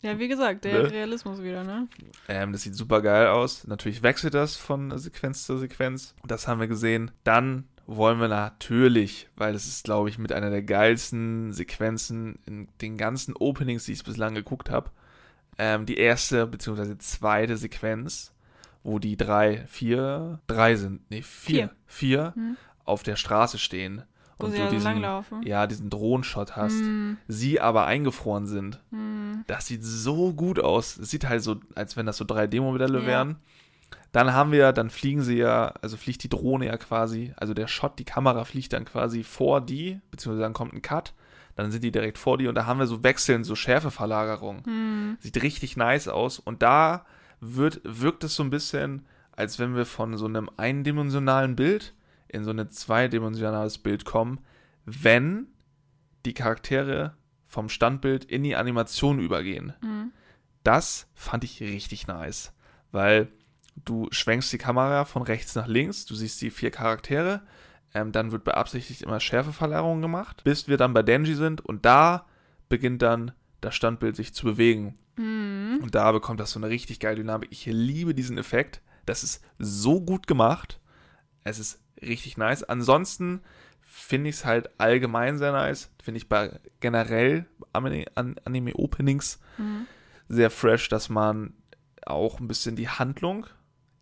Ja, wie gesagt, der Ne? Realismus wieder, ne? Ähm, das sieht super geil aus. Natürlich wechselt das von Sequenz zu Sequenz. Das haben wir gesehen. Dann wollen wir natürlich, weil es ist, glaube ich, mit einer der geilsten Sequenzen in den ganzen Openings, die ich bislang geguckt habe, ähm, die erste bzw. zweite Sequenz, wo die drei, vier, drei sind, nee, vier, vier, Hm. auf der Straße stehen. Und du diesen, langlaufen. ja, diesen Drohnenshot hast. Hm, Sie aber eingefroren sind. hm. Das sieht so gut aus. Es sieht halt so, als wenn das so drei Demo-Modelle Ja. wären. Dann haben wir, dann fliegen sie ja, also fliegt die Drohne ja quasi, also der Shot, die Kamera fliegt dann quasi vor die, beziehungsweise dann kommt ein Cut, dann sind die direkt vor die und da haben wir so wechselnd, so Schärfeverlagerung. Hm. Sieht richtig nice aus und da wird, wirkt es so ein bisschen, als wenn wir von so einem eindimensionalen Bild in so ein zweidimensionales Bild kommen, wenn die Charaktere vom Standbild in die Animation übergehen. Hm. Das fand ich richtig nice, weil du schwenkst die Kamera von rechts nach links, du siehst die vier Charaktere, ähm, dann wird beabsichtigt immer Schärfeverlagerung gemacht, bis wir dann bei Denji sind und da beginnt dann das Standbild sich zu bewegen. Hm. Und da bekommt das so eine richtig geile Dynamik. Ich liebe diesen Effekt. Das ist so gut gemacht. Es ist richtig nice. Ansonsten finde ich es halt allgemein sehr nice. Finde ich bei generell Anime- An- Anime-Openings Hm. sehr fresh, dass man auch ein bisschen die Handlung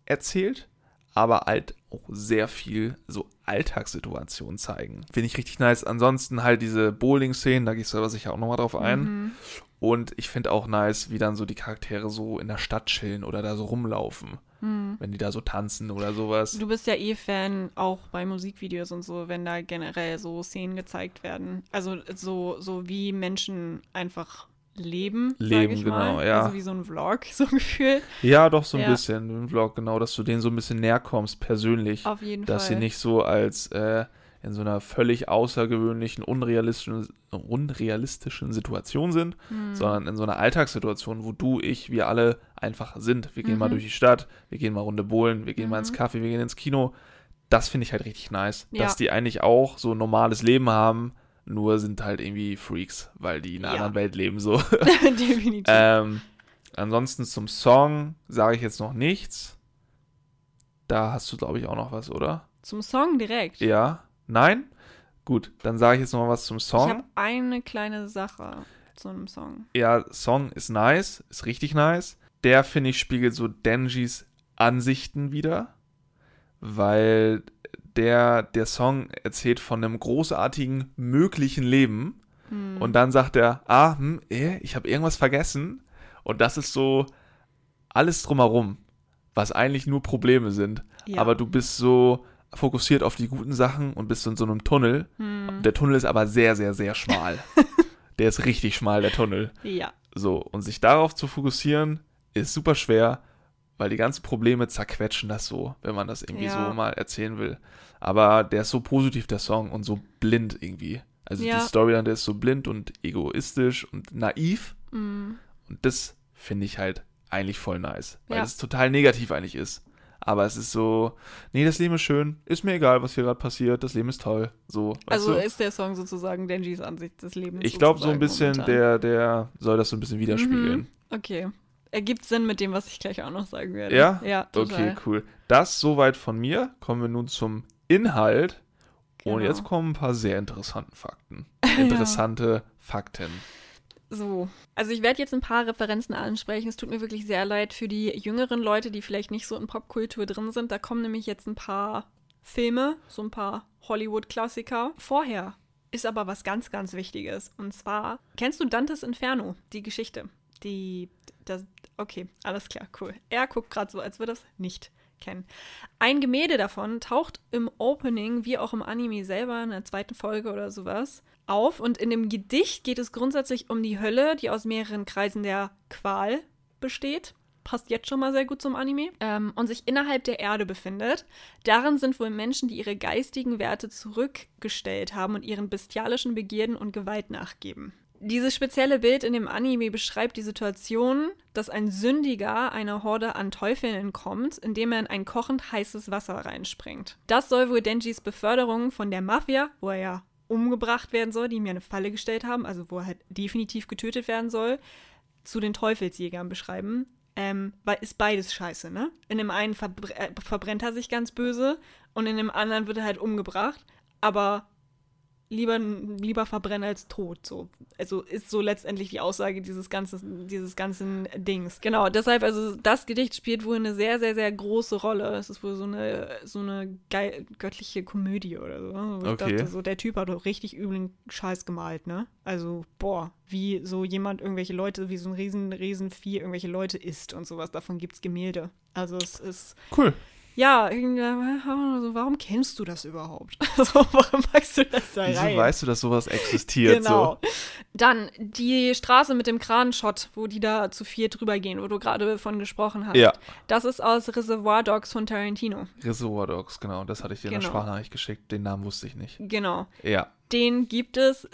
erzählt, aber halt auch sehr viel so Alltagssituationen zeigen. Finde ich richtig nice. Ansonsten halt diese Bowling-Szenen, da gehst du aber sicher auch nochmal drauf ein. Mhm. Und ich finde auch nice, wie dann so die Charaktere so in der Stadt chillen oder da so rumlaufen, Hm. wenn die da so tanzen oder sowas. Du bist ja eh Fan auch bei Musikvideos und so, wenn da generell so Szenen gezeigt werden. Also so, so wie Menschen einfach leben. Leben, ich mal. genau, ja. Also wie so ein Vlog, so gefühlt. Ja, doch so ein Ja. bisschen im Vlog, genau, dass du denen so ein bisschen näher kommst, persönlich. Auf jeden dass Fall. sie nicht so als äh, in so einer völlig außergewöhnlichen, unrealistischen, unrealistischen Situation sind, Hm. sondern in so einer Alltagssituation, wo du, ich, wir alle einfach sind. Wir gehen mal Mhm. durch die Stadt, wir gehen mal Runde bowlen, wir gehen mal ins Mhm. Café, wir gehen ins Kino. Das finde ich halt richtig nice, Ja. dass die eigentlich auch so ein normales Leben haben, nur sind halt irgendwie Freaks, weil die in einer Ja. anderen Welt leben so. Definitiv. ähm, ansonsten zum Song sage ich jetzt noch nichts. Da hast du, glaube ich, auch noch was, oder? Zum Song direkt. Ja? Nein? Gut, dann sage ich jetzt noch mal was zum Ich Song. habe eine kleine Sache zu einem Song. ja, Song ist nice, ist richtig nice. Der, finde ich, spiegelt so Denjis Ansichten wieder, weil der, der Song erzählt von einem großartigen, möglichen Leben Hm. und dann sagt er, ah, hm, eh, ich habe irgendwas vergessen und das ist so alles drumherum. was eigentlich nur Probleme sind. Ja. Aber du bist so fokussiert auf die guten Sachen und bist in so einem Tunnel. Hm. Der Tunnel ist aber sehr, sehr, sehr schmal. der ist richtig schmal, der Tunnel. Ja. So, und sich darauf zu fokussieren, ist super schwer, weil die ganzen Probleme zerquetschen das so, wenn man das irgendwie Ja. so mal erzählen will. Aber der ist so positiv, der Song, und so blind irgendwie. Also Ja. die Storyline, der ist so blind und egoistisch und naiv. Hm. Und das finde ich halt eigentlich voll nice. Weil Ja. es total negativ eigentlich ist. Aber es ist so, nee, das Leben ist schön, ist mir egal, was hier gerade passiert, das Leben ist toll. So, Also du? ist der Song sozusagen Denjis Ansicht des Lebens. Ich glaube, so ein bisschen, momentan. der, der soll das so ein bisschen widerspiegeln. Mhm. Okay. Ergibt Sinn mit dem, was ich gleich auch noch sagen werde. Ja? Ja, total. Okay, cool. Das soweit von mir. Kommen wir nun zum Inhalt. Und Genau. jetzt kommen ein paar sehr interessante Fakten. Interessante Fakten. So, also ich werde jetzt ein paar Referenzen ansprechen. Es tut mir wirklich sehr leid für die jüngeren Leute, die vielleicht nicht so in Popkultur drin sind. Da kommen nämlich jetzt ein paar Filme, so ein paar Hollywood-Klassiker. Vorher ist aber was ganz, ganz Wichtiges. Und zwar, kennst du Dantes Inferno, die Geschichte? Die, das, okay, alles klar, cool. Er guckt gerade so, als würde er es nicht kennen. Ein Gemälde davon taucht im Opening, wie auch im Anime selber, in der zweiten Folge oder sowas, auf. Und in dem Gedicht geht es grundsätzlich um die Hölle, die aus mehreren Kreisen der Qual besteht. Passt jetzt schon mal sehr gut zum Anime. Ähm, und sich innerhalb der Erde befindet. Darin sind wohl Menschen, die ihre geistigen Werte zurückgestellt haben und ihren bestialischen Begierden und Gewalt nachgeben. Dieses spezielle Bild in dem Anime beschreibt die Situation, dass ein Sündiger einer Horde an Teufeln entkommt, indem er in ein kochend heißes Wasser reinspringt. Das soll wohl Denjis Beförderung von der Mafia, wo er ja umgebracht werden soll, die ihm ja eine Falle gestellt haben, also wo er halt definitiv getötet werden soll, zu den Teufelsjägern beschreiben. Ähm, weil ist beides scheiße, ne? In dem einen verbr äh, verbrennt er sich ganz böse und in dem anderen wird er halt umgebracht. Aber lieber, lieber verbrennen als tot. So. Also ist so letztendlich die Aussage dieses ganzen, dieses ganzen Dings. Genau, deshalb, also das Gedicht spielt wohl eine sehr, sehr, sehr große Rolle. Es ist wohl so eine, so eine geil, göttliche Komödie oder so. Wo Ich Okay. dachte so, der Typ hat doch richtig üblen Scheiß gemalt, ne? Also, boah, wie so jemand irgendwelche Leute, wie so ein riesen, riesen Vieh irgendwelche Leute isst und sowas. Davon gibt's Gemälde. Also es ist Cool. Ja, irgendwie, also, warum kennst du das überhaupt? Also, warum magst du das da Wieso rein? weißt du, dass sowas existiert? Genau. Dann die Straße mit dem Kranenshot, wo die da zu vier drüber gehen, wo du gerade von gesprochen So? hast. Ja. Das ist aus Reservoir Dogs von Tarantino. Reservoir Dogs, genau. Das hatte ich dir in der Genau. Sprachnachricht geschickt. Den Namen wusste ich nicht. Genau. Ja. Den gibt es.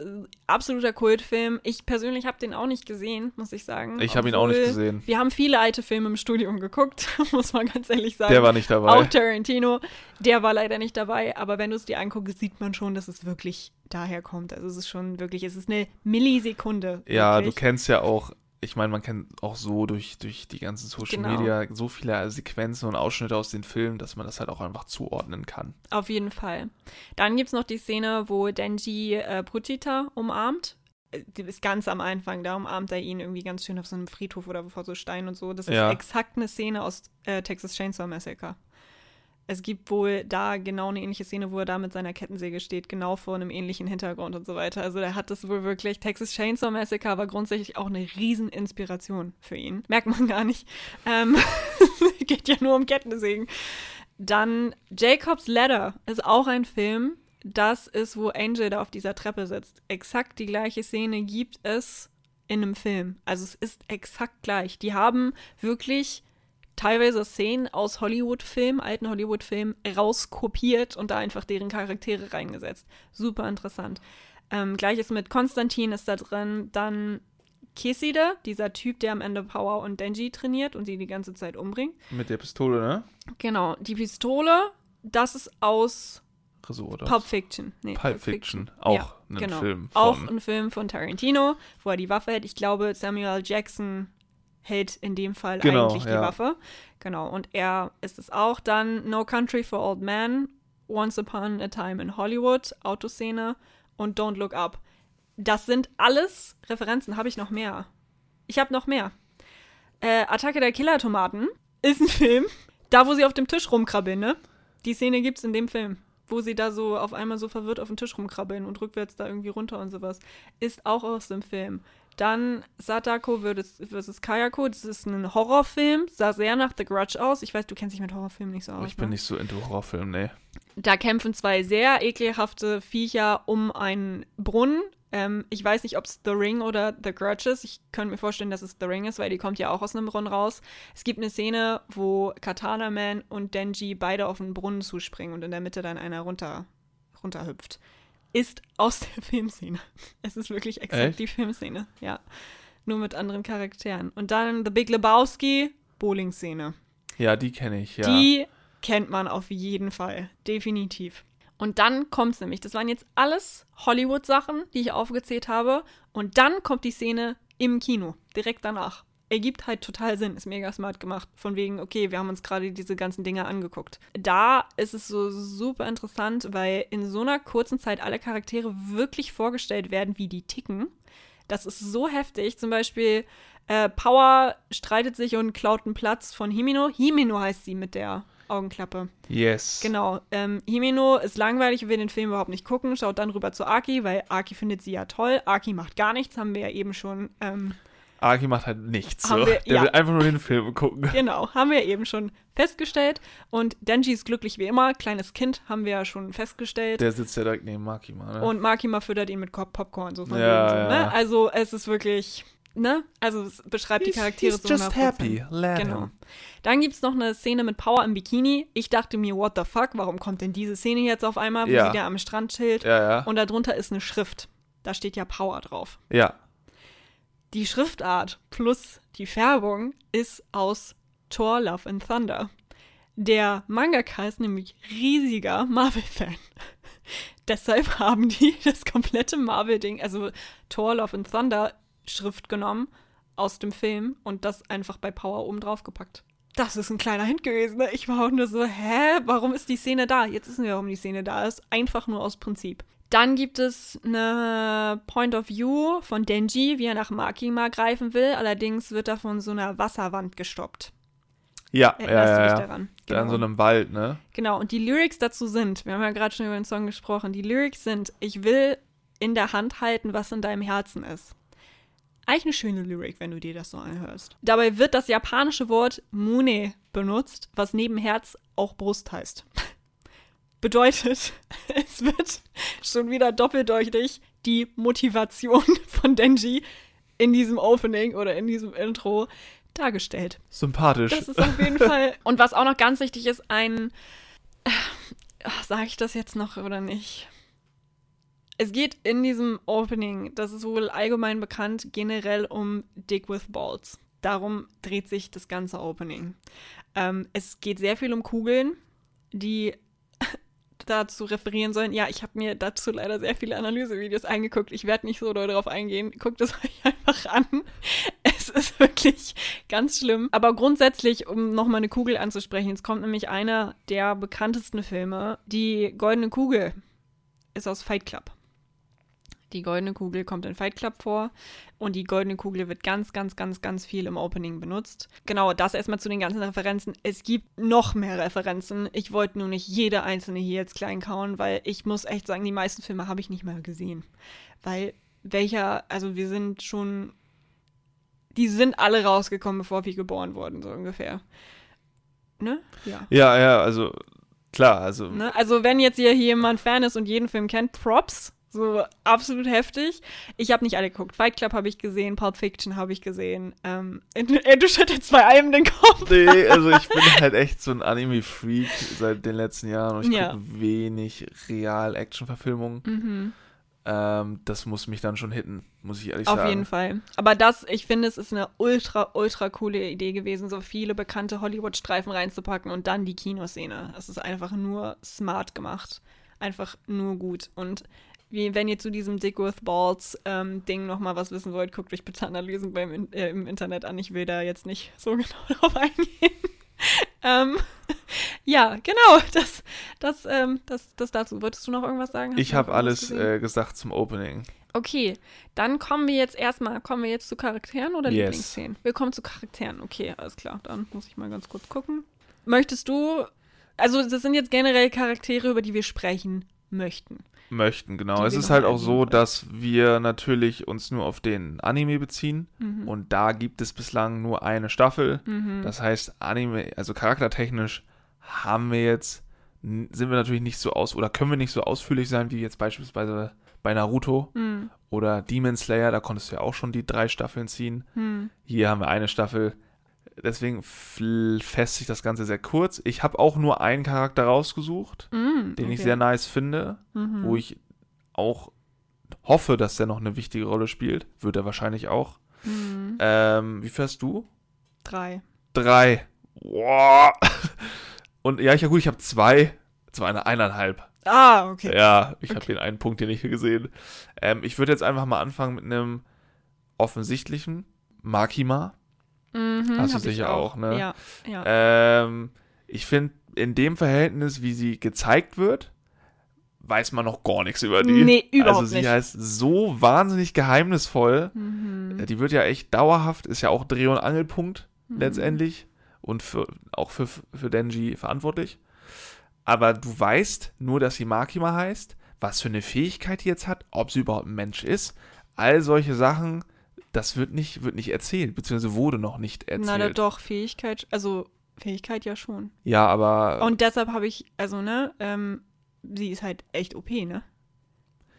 Absoluter Kultfilm. Ich persönlich habe den auch nicht gesehen, muss ich sagen. Ich habe ihn auch nicht gesehen. Wir haben viele alte Filme im Studium geguckt, muss man ganz ehrlich sagen. Der war nicht dabei. Auch Tarantino, der war leider nicht dabei, aber wenn du es dir anguckst, sieht man schon, dass es wirklich daher kommt. Also es ist schon wirklich, es ist eine Millisekunde. Ja, du wirklich. kennst ja auch, ich meine, man kennt auch so durch, durch die ganzen Social Genau. Media so viele Sequenzen und Ausschnitte aus den Filmen, dass man das halt auch einfach zuordnen kann. Auf jeden Fall. Dann gibt es noch die Szene, wo Denji äh, Puchita umarmt. Äh, ist ganz am Anfang, da umarmt er ihn irgendwie ganz schön auf so einem Friedhof oder vor so Steinen und so. Das ist Ja. exakt eine Szene aus äh, Texas Chainsaw Massacre. Es gibt wohl da genau eine ähnliche Szene, wo er da mit seiner Kettensäge steht, genau vor einem ähnlichen Hintergrund und so weiter. Also der hat das wohl wirklich, Texas Chainsaw Massacre war grundsätzlich auch eine Rieseninspiration für ihn. Merkt man gar nicht. Ähm, geht ja nur um Kettensägen. Dann Jacob's Ladder ist auch ein Film. Das ist, wo Angel da auf dieser Treppe sitzt. Exakt die gleiche Szene gibt es in einem Film. Also es ist exakt gleich. Die haben wirklich teilweise Szenen aus Hollywood-Filmen, alten Hollywood-Filmen, rauskopiert und da einfach deren Charaktere reingesetzt. Super interessant. Ähm, Gleiches mit Konstantin ist da drin. Dann Kiside, dieser Typ, der am Ende Power und Denji trainiert und sie die ganze Zeit umbringt. Mit der Pistole, ne? Genau, die Pistole, das ist aus Dogs. Pulp Fiction. Nee, Pulp Fiction, auch ein Film von- Auch ein Film von Tarantino, wo er die Waffe hält. Ich glaube, Samuel Jackson hält in dem Fall Genau, eigentlich die ja. Waffe. Genau, und er ist es auch. Dann No Country for Old Men, Once Upon a Time in Hollywood, Autoszene und Don't Look Up. Das sind alles Referenzen. Habe ich noch mehr? Ich habe noch mehr. Äh, Attacke der Killer-Tomaten ist ein Film, da wo sie auf dem Tisch rumkrabbeln, ne? Die Szene gibt's in dem Film, wo sie da so auf einmal so verwirrt auf dem Tisch rumkrabbeln und rückwärts da irgendwie runter und sowas. Ist auch aus dem Film. Dann Sadako versus Kayako. Das ist ein Horrorfilm. Sah sehr nach The Grudge aus. Ich weiß, du kennst dich mit Horrorfilmen nicht so aus. ich bin ne? nicht so into Horrorfilmen, nee. Da kämpfen zwei sehr ekelhafte Viecher um einen Brunnen. Ähm, ich weiß nicht, ob es The Ring oder The Grudge ist. Ich könnte mir vorstellen, dass es The Ring ist, weil die kommt ja auch aus einem Brunnen raus. Es gibt eine Szene, wo Katana Man und Denji beide auf einen Brunnen zuspringen und in der Mitte dann einer runter, runterhüpft. Ist aus der Filmszene. Es ist wirklich exakt Echt? die Filmszene, ja. Nur mit anderen Charakteren. Und dann The Big Lebowski, Bowling-Szene. Ja, die kenne ich, ja. Die kennt man auf jeden Fall. Definitiv. Und dann kommt's nämlich. Das waren jetzt alles Hollywood-Sachen, die ich aufgezählt habe. Und dann kommt die Szene im Kino. Direkt danach. Ergibt halt total Sinn. Ist mega smart gemacht. Von wegen, okay, wir haben uns gerade diese ganzen Dinge angeguckt. Da ist es so super interessant, weil in so einer kurzen Zeit alle Charaktere wirklich vorgestellt werden, wie die ticken. Das ist so heftig. Zum Beispiel äh, Power streitet sich und klaut einen Platz von Himino. Himino heißt sie mit der Augenklappe. Yes. Genau. Ähm, Himino ist langweilig und will den Film überhaupt nicht gucken. Schaut dann rüber zu Aki, weil Aki findet sie ja toll. Aki macht gar nichts, haben wir ja eben schon. Ähm, Aki macht halt nichts. So. wir- Der ja. will einfach nur den Film gucken. genau, haben wir eben schon festgestellt. Und Denji ist glücklich wie immer. Kleines Kind haben wir ja schon festgestellt. Der sitzt ja direkt neben Makima, ne? Und Makima füttert ihn mit Popcorn. So von Ja, so, ja. ne? Also es ist wirklich, ne? Also es beschreibt die Charaktere he's so just 100%. happy. Let Genau. him. Dann gibt es noch eine Szene mit Power im Bikini. Ich dachte mir, what the fuck, warum kommt denn diese Szene jetzt auf einmal, wo Ja. sie da am Strand chillt? Ja, ja. Und darunter ist eine Schrift. Da steht ja Power drauf. ja. Die Schriftart plus die Färbung ist aus Thor Love and Thunder. Der Mangaka ist nämlich riesiger Marvel-Fan. Deshalb haben die das komplette Marvel-Ding, also Thor Love and Thunder Schrift genommen aus dem Film und das einfach bei Power oben drauf gepackt. Das ist ein kleiner Hint gewesen. Ne? Ich war auch nur so, hä, warum ist die Szene da? Jetzt wissen wir, warum die Szene da ist. Einfach nur aus Prinzip. Dann gibt es eine Point of View von Denji, wie er nach Makima greifen will. Allerdings wird er von so einer Wasserwand gestoppt. Ja, ja, Erinnerst ja, ja. daran? Da in so einem Wald, ne? Genau, und die Lyrics dazu sind, wir haben ja gerade schon über den Song gesprochen, die Lyrics sind, ich will in der Hand halten, was in deinem Herzen ist. Eigentlich eine schöne Lyric, wenn du dir das so anhörst. Dabei wird das japanische Wort Mune benutzt, was neben Herz auch Brust heißt. Bedeutet, es wird schon wieder doppeldeutig die Motivation von Denji in diesem Opening oder in diesem Intro dargestellt. Sympathisch. Das ist auf jeden Fall. Und was auch noch ganz wichtig ist, ein. Sage ich das jetzt noch oder nicht? Es geht in diesem Opening, das ist wohl allgemein bekannt, generell um Dick with Balls. Darum dreht sich das ganze Opening. Ähm, es geht sehr viel um Kugeln, die dazu referieren sollen. Ja, ich habe mir dazu leider sehr viele Analysevideos angeguckt. Ich werde nicht so doll darauf eingehen. Guckt es euch einfach an. Es ist wirklich ganz schlimm. Aber grundsätzlich, um nochmal eine Kugel anzusprechen, es kommt nämlich einer der bekanntesten Filme. Die Goldene Kugel ist aus Fight Club. Die goldene Kugel kommt in Fight Club vor und die goldene Kugel wird ganz, ganz, ganz, ganz viel im Opening benutzt. Genau, das erstmal zu den ganzen Referenzen. Es gibt noch mehr Referenzen. Ich wollte nur nicht jede einzelne hier jetzt klein kauen, weil ich muss echt sagen, die meisten Filme habe ich nicht mal gesehen. Weil welcher, also wir sind schon, die sind alle rausgekommen, bevor wir geboren wurden, so ungefähr. Ne? Ja. Ja, ja, also klar, also Ne? Also wenn jetzt hier jemand Fan ist und jeden Film kennt, Props. So absolut heftig. Ich habe nicht alle geguckt. Fight Club habe ich gesehen, Pulp Fiction habe ich gesehen. Ähm, äh, du schüttelst bei allem den Kopf. Nee, also ich bin halt echt so ein Anime-Freak seit den letzten Jahren und ich Ja. gucke wenig Real-Action-Verfilmungen. Mhm. Ähm, das muss mich dann schon hitten, muss ich ehrlich Auf sagen. jeden Fall. Aber das, ich finde, es ist eine ultra, ultra coole Idee gewesen, so viele bekannte Hollywood-Streifen reinzupacken und dann die Kinoszene. Es ist einfach nur smart gemacht. Einfach nur gut. Und wie, wenn ihr zu diesem Dick with Balls ähm, Ding nochmal was wissen wollt, guckt euch bitte Analysen beim, äh, im Internet an. Ich will da jetzt nicht so genau drauf eingehen. ähm, ja, genau. Das, das, ähm, das, das dazu. Wolltest du noch irgendwas sagen? Hast Ich habe alles äh, gesagt zum Opening. Okay, dann kommen wir jetzt erstmal, kommen wir jetzt zu Charakteren oder Yes. Lieblingsszenen? Wir kommen zu Charakteren. Okay, alles klar. Dann muss ich mal ganz kurz gucken. Möchtest du, also das sind jetzt generell Charaktere, über die wir sprechen möchten. Möchten, genau. Es ist halt auch so, wollen. dass wir natürlich uns nur auf den Anime beziehen. Mhm. Und da gibt es bislang nur eine Staffel. Mhm. Das heißt, Anime, also charaktertechnisch haben wir jetzt, sind wir natürlich nicht so aus, oder können wir nicht so ausführlich sein, wie jetzt beispielsweise bei Naruto Mhm. oder Demon Slayer. Da konntest du ja auch schon die drei Staffeln ziehen. Mhm. Hier haben wir eine Staffel. Deswegen fässt sich das Ganze sehr kurz. Ich habe auch nur einen Charakter rausgesucht, Mhm. den ich sehr nice finde, Mhm. wo ich auch hoffe, dass der noch eine wichtige Rolle spielt. Wird er wahrscheinlich auch. Mhm. Ähm, wie fährst du? Drei. Drei. Boah. Und ja, ich, ja gut, ich habe zwei. Zwar eine eineinhalb. Ah, okay. Ja, ich habe Okay. den einen Punkt hier nicht gesehen. Ähm, ich würde jetzt einfach mal anfangen mit einem offensichtlichen. Makima. Mhm, Hast du sicher auch, ne? Ja, ja. Ähm, ich finde, in dem Verhältnis, wie sie gezeigt wird, weiß man noch gar nichts über die. Nee, überhaupt also sie nicht. heißt so wahnsinnig geheimnisvoll. Mhm. Die wird ja echt dauerhaft, ist ja auch Dreh- und Angelpunkt Mhm. letztendlich und für, auch für, für Denji verantwortlich. Aber du weißt nur, dass sie Makima heißt, was für eine Fähigkeit die jetzt hat, ob sie überhaupt ein Mensch ist. All solche Sachen, das wird nicht, wird nicht erzählt, beziehungsweise wurde noch nicht Na, erzählt. doch, Fähigkeit, also Fähigkeit ja schon. ja, aber Und deshalb habe ich, also, ne, ähm, sie ist halt echt OP, ne?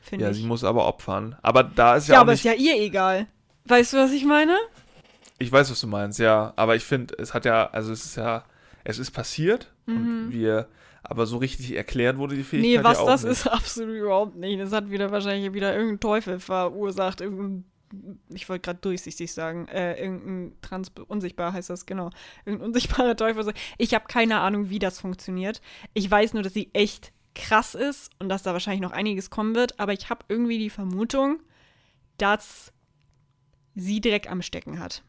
Finde ja, ich. sie muss aber opfern. Aber da ist ja, ja, aber nicht, ist ja ihr egal. Weißt du, was ich meine? ich weiß, was du meinst, ja. Aber ich finde, es hat ja, also es ist ja, es ist passiert und Mhm. wir, aber so richtig erklärt wurde die Fähigkeit Nee, was ja auch das nicht. ist, absolut überhaupt nicht. Das hat wieder wahrscheinlich wieder irgendein Teufel verursacht. Irgendein, ich wollte gerade durchsichtig sagen, äh, irgendein trans unsichtbar heißt das, genau. Irgendein unsichtbarer Teufel. Ich habe keine Ahnung, wie das funktioniert. Ich weiß nur, dass sie echt krass ist und dass da wahrscheinlich noch einiges kommen wird, aber ich habe irgendwie die Vermutung, dass sie direkt am Stecken hat.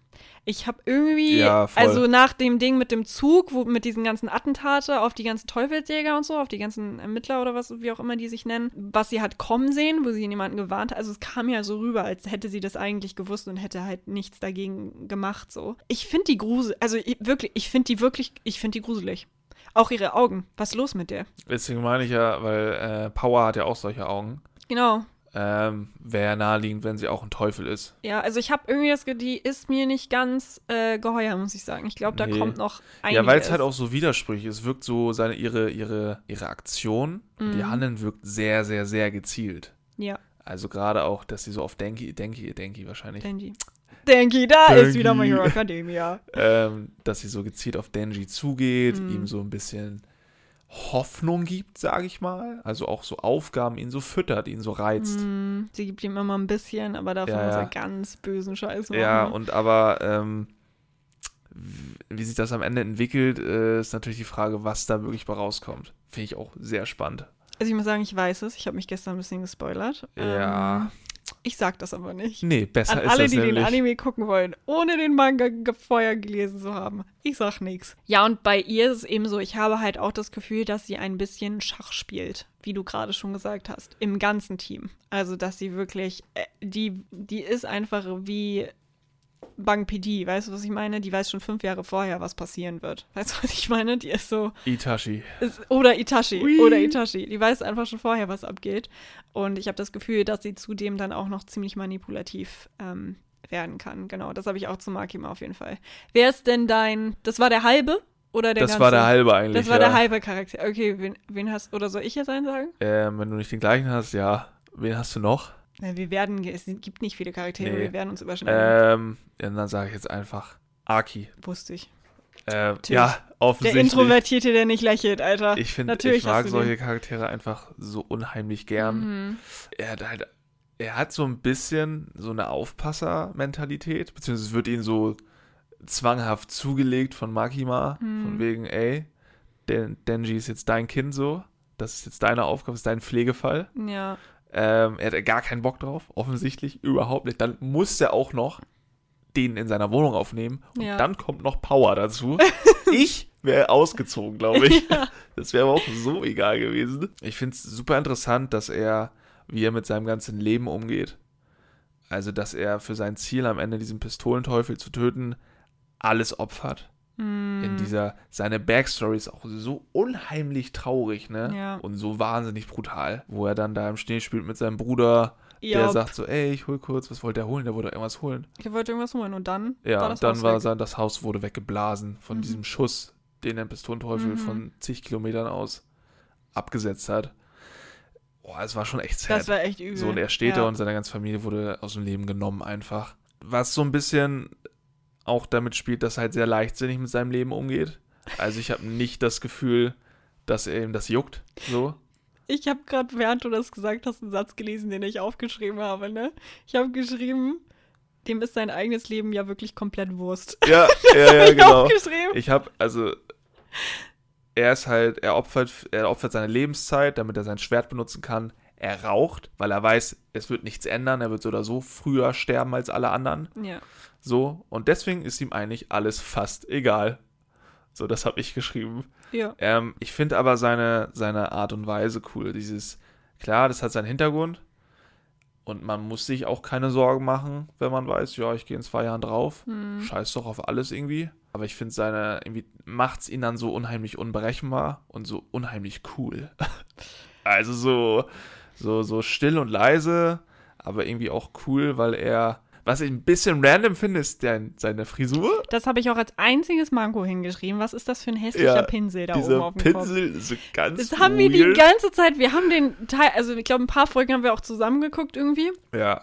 Ich habe irgendwie, Ja, also nach dem Ding mit dem Zug, wo mit diesen ganzen Attentate auf die ganzen Teufelsjäger und so, auf die ganzen Ermittler oder was, wie auch immer die sich nennen, was sie hat kommen sehen, wo sie jemanden gewarnt hat. Also es kam ja so rüber, als hätte sie das eigentlich gewusst und hätte halt nichts dagegen gemacht. So. Ich finde die gruselig, also ich, wirklich, ich finde die wirklich, ich finde die gruselig. Auch ihre Augen. Was ist los mit der? Deswegen meine ich ja, weil äh, Power hat ja auch solche Augen. Genau. Ähm, Wäre naheliegend, wenn sie auch ein Teufel ist. Ja, also ich habe irgendwie das, Ge- die ist mir nicht ganz äh, geheuer, muss ich sagen. Ich glaube, da Nee. kommt noch einiges. Ja, weil es halt auch so widersprüchlich ist. Es wirkt so, seine, ihre, ihre, ihre Aktion, und die Mhm. Handeln wirkt sehr, sehr, sehr gezielt. Ja, Also gerade auch, dass sie so auf Denki, Denki, Denki wahrscheinlich, Denji. Denki, da Denki. ist wieder My Hero Academia. ähm, dass sie so gezielt auf Denji zugeht, Mhm. ihm so ein bisschen Hoffnung gibt, sage ich mal. Also auch so Aufgaben ihn so füttert, ihn so reizt. Mm, sie gibt ihm immer ein bisschen, aber davon Ja, muss er ganz bösen Scheiß machen. Ja, und aber ähm, wie sich das am Ende entwickelt, äh, ist natürlich die Frage, was da wirklich bei rauskommt. Finde ich auch sehr spannend. also ich muss sagen, ich weiß es. Ich habe mich gestern ein bisschen gespoilert. Ja. Ähm, ich sag das aber nicht. Nee, besser An ist alle, das die den nämlich. Anime gucken wollen, ohne den Manga vorher gelesen zu haben. Ich sag nichts. Ja, und bei ihr ist es eben so, ich habe halt auch das Gefühl, dass sie ein bisschen Schach spielt, wie du gerade schon gesagt hast, im ganzen Team. Also, dass sie wirklich, äh, die, die ist einfach wie Bang PD, weißt du, was ich meine? Die weiß schon fünf Jahre vorher, was passieren wird. Weißt du, was ich meine? Die ist so, Itachi. ist, oder Itachi. Ui. Oder Itachi. Die weiß einfach schon vorher, was abgeht. Und ich habe das Gefühl, dass sie zudem dann auch noch ziemlich manipulativ ähm, werden kann. Genau, das habe ich auch zu Makima auf jeden Fall. Wer ist denn dein. Das war der halbe? Oder der Das ganze? war der halbe eigentlich. Das war ja. der halbe Charakter. Okay, wen, wen hast Oder soll ich jetzt einen sagen? Ähm, wenn du nicht den gleichen hast, ja. Wen hast du noch? Na, wir werden. Es gibt nicht viele Charaktere, Nee. wir werden uns überschneiden. Ähm, ja, dann sage ich jetzt einfach Aki. Wusste ich. Ähm, ja, Der offensichtlich. Introvertierte, der nicht lächelt, Alter. Ich finde, ich mag solche. Charaktere einfach so unheimlich gern. Mhm. Er hat halt, er hat so ein bisschen so eine Aufpasser-Mentalität, beziehungsweise es wird ihm so zwanghaft zugelegt von Makima, Hm. von wegen, ey, Den, Denji ist jetzt dein Kind so, das ist jetzt deine Aufgabe, das ist dein Pflegefall. Ja. Ähm, er hat gar keinen Bock drauf, offensichtlich, überhaupt nicht. Dann muss er auch noch den in seiner Wohnung aufnehmen und Ja. dann kommt noch Power dazu. ich wäre ausgezogen, glaube ich. Das wäre aber auch so egal gewesen. Ich finde es super interessant, dass er, wie er mit seinem ganzen Leben umgeht. Also, dass er für sein Ziel am Ende diesen Pistolenteufel zu töten, alles opfert. In dieser, seine Backstory ist auch so unheimlich traurig, ne? Ja. Und so wahnsinnig brutal, wo er dann da im Schnee spielt mit seinem Bruder, der Ja, sagt so, ey, ich hol kurz, was wollte er holen? Der wollte irgendwas holen. ich wollte irgendwas holen und dann Ja, war und das dann Haus war weg. sein, das Haus wurde weggeblasen von Mhm. diesem Schuss, den der Pistolenteufel Mhm. von zig Kilometern aus abgesetzt hat. Boah, es war schon echt sad. Das war echt übel. So, und er steht ja. da und seine ganze Familie wurde aus dem Leben genommen einfach. Was so ein bisschen auch damit spielt, dass er halt sehr leichtsinnig mit seinem Leben umgeht. Also ich habe nicht das Gefühl, dass er ihm das juckt. So. Ich habe gerade, während du das gesagt hast, einen Satz gelesen, den ich aufgeschrieben habe, ne? Ich habe geschrieben, dem ist sein eigenes Leben ja wirklich komplett Wurst. Ja, ja, ja, ich genau. aufgeschrieben. Ich habe, also, er ist halt, er opfert, er opfert seine Lebenszeit, damit er sein Schwert benutzen kann. Er raucht, weil er weiß, es wird nichts ändern. Er wird so oder so früher sterben als alle anderen. Ja. So, und deswegen ist ihm eigentlich alles fast egal. So, das habe ich geschrieben. Ja. Ähm, ich finde aber seine, seine Art und Weise cool. Dieses, klar, das hat seinen Hintergrund. Und man muss sich auch keine Sorgen machen, wenn man weiß, ja, ich gehe in zwei Jahren drauf. Hm. Scheiß doch auf alles irgendwie. Aber ich finde seine, irgendwie macht's ihn dann so unheimlich unberechenbar und so unheimlich cool. also so, so, so still und leise, aber irgendwie auch cool, weil er, was ich ein bisschen random finde, ist der, seine Frisur. Das habe ich auch als einziges Manko hingeschrieben. Was ist das für ein hässlicher Ja, Pinsel da oben auf dem Kopf? Pinsel ist so ganz Das haben wir die weird. ganze Zeit, wir haben den Teil, also ich glaube, ein paar Folgen haben wir auch zusammengeguckt irgendwie. Ja,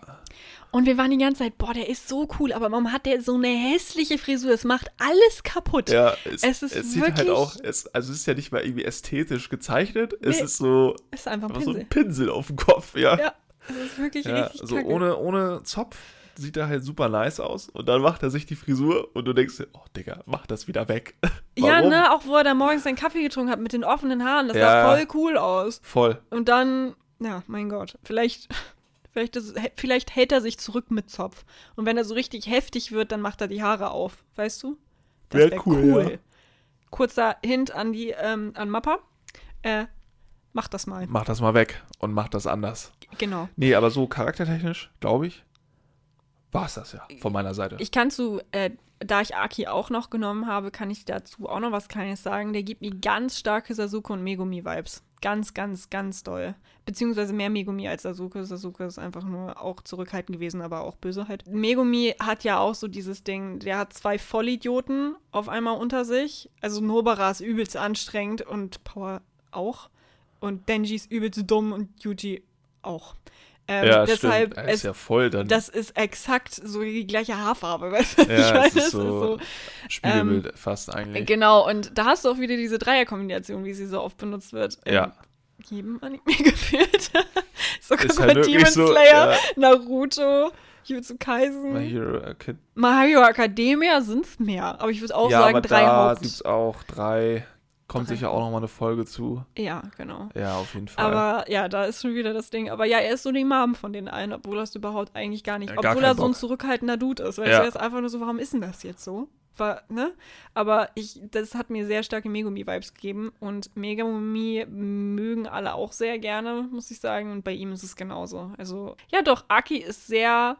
Und wir waren die ganze Zeit, boah, der ist so cool, aber warum hat der so eine hässliche Frisur? Es macht alles kaputt. ja, es, Es ist es sieht halt wirklich- auch, es, also es ist ja nicht mal irgendwie ästhetisch gezeichnet, es Nee. ist so, Ist einfach ein einfach so Pinsel. ein Pinsel auf dem Kopf, ja. Ja, das ist wirklich Ja, richtig so kacke. ohne, ohne Zopf sieht er halt super nice aus. Und dann macht er sich die Frisur und du denkst dir, oh Digga, mach das wieder weg. Ja, ne, auch wo er da morgens seinen Kaffee getrunken hat mit den offenen Haaren. Das Ja. sah voll cool aus. Voll. Und dann, ja, mein Gott, vielleicht, vielleicht, ist, vielleicht hält er sich zurück mit Zopf. Und wenn er so richtig heftig wird, dann macht er die Haare auf. Weißt du? Wär wär cool, ja. Kurzer Hint an die, ähm, an Mappa. Äh, mach das mal. Mach das mal weg und mach das anders. Genau. Nee, aber so charaktertechnisch, glaube ich, war es das ja von meiner Seite. Ich kann zu, äh, da ich Aki auch noch genommen habe, kann ich dazu auch noch was Kleines sagen. Der gibt mir ganz starke Sasuke und Megumi-Vibes. Ganz, ganz, ganz doll. Beziehungsweise mehr Megumi als Sasuke. Sasuke ist einfach nur auch zurückhaltend gewesen, aber auch böse halt. Megumi hat ja auch so dieses Ding, der hat zwei Vollidioten auf einmal unter sich. Also Nobara ist übelst anstrengend und Power auch. Und Denji ist übelst dumm und Yuji auch. Ähm, ja, deshalb, stimmt. Es, ist ja voll dann. das ist exakt so die gleiche Haarfarbe, weißt du? Ja, ich es meine, ist es ist so- so. Spiegelbild fast eigentlich. Genau, und da hast du auch wieder diese Dreierkombination, wie sie so oft benutzt wird. in Ja. Jedem Anime gefühlt. Sogar Ist bei halt wirklich Demon so, Slayer, ja. Naruto, Jujutsu Kaisen. My Hero Acad- My Hero Academia sind es mehr, aber ich würde auch ja, sagen aber drei da Haupt. gibt's auch drei. Kommt Drei sicher auch nochmal eine Folge zu. Ja, genau. Ja, auf jeden Fall. Aber ja, da ist schon wieder das Ding. Aber ja, er ist so die Mom von den allen, obwohl er es überhaupt eigentlich gar nicht, Ja, gar obwohl er keinen so ein Bock. zurückhaltender Dude ist. Weißt Ja. du, er ist einfach nur so, warum ist denn das jetzt so? War, ne? Aber ich, das hat mir sehr starke Megumi-Vibes gegeben und Megumi mögen alle auch sehr gerne, muss ich sagen. Und bei ihm ist es genauso. Also, ja doch, Aki ist sehr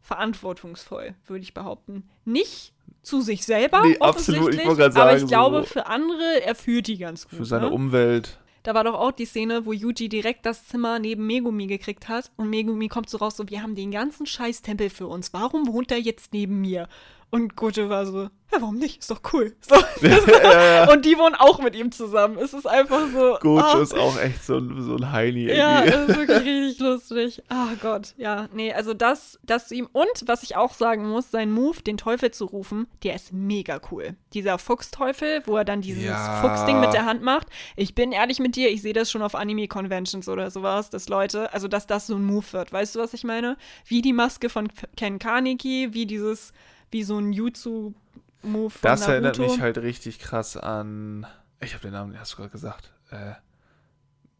verantwortungsvoll, würde ich behaupten. Nicht zu sich selber, Nee, absolut, ich offensichtlich, wollte gerade aber ich sagen, glaube, so- für andere, er führt die ganz gut. Für seine ne? Umwelt. Da war doch auch die Szene, wo Yuji direkt das Zimmer neben Megumi gekriegt hat und Megumi kommt so raus, so, wir haben den ganzen Scheiß-Tempel für uns, warum wohnt er jetzt neben mir? Und Gojo war so, ja, warum nicht? Ist doch cool. So, ja, ja. Und die wohnen auch mit ihm zusammen. Es ist einfach so. Gojo ah, ist auch echt so, ein- so ein Heini ja, es ist wirklich richtig lustig. Ah Gott, ja, nee, also das, das zu ihm. Und was ich auch sagen muss, sein Move, den Teufel zu rufen, der ist mega cool. Dieser Fuchsteufel, wo er dann dieses Ja. Fuchsding mit der Hand macht. Ich bin ehrlich mit dir, ich sehe das schon auf Anime-Conventions oder sowas, dass Leute, also dass das so ein Move wird. Weißt du, was ich meine? Wie die Maske von Ken Kaneki, wie dieses, wie so ein Jutsu-Move von Das Naruto. erinnert mich halt richtig krass an. Ich habe den Namen, hast du gerade gesagt. Äh,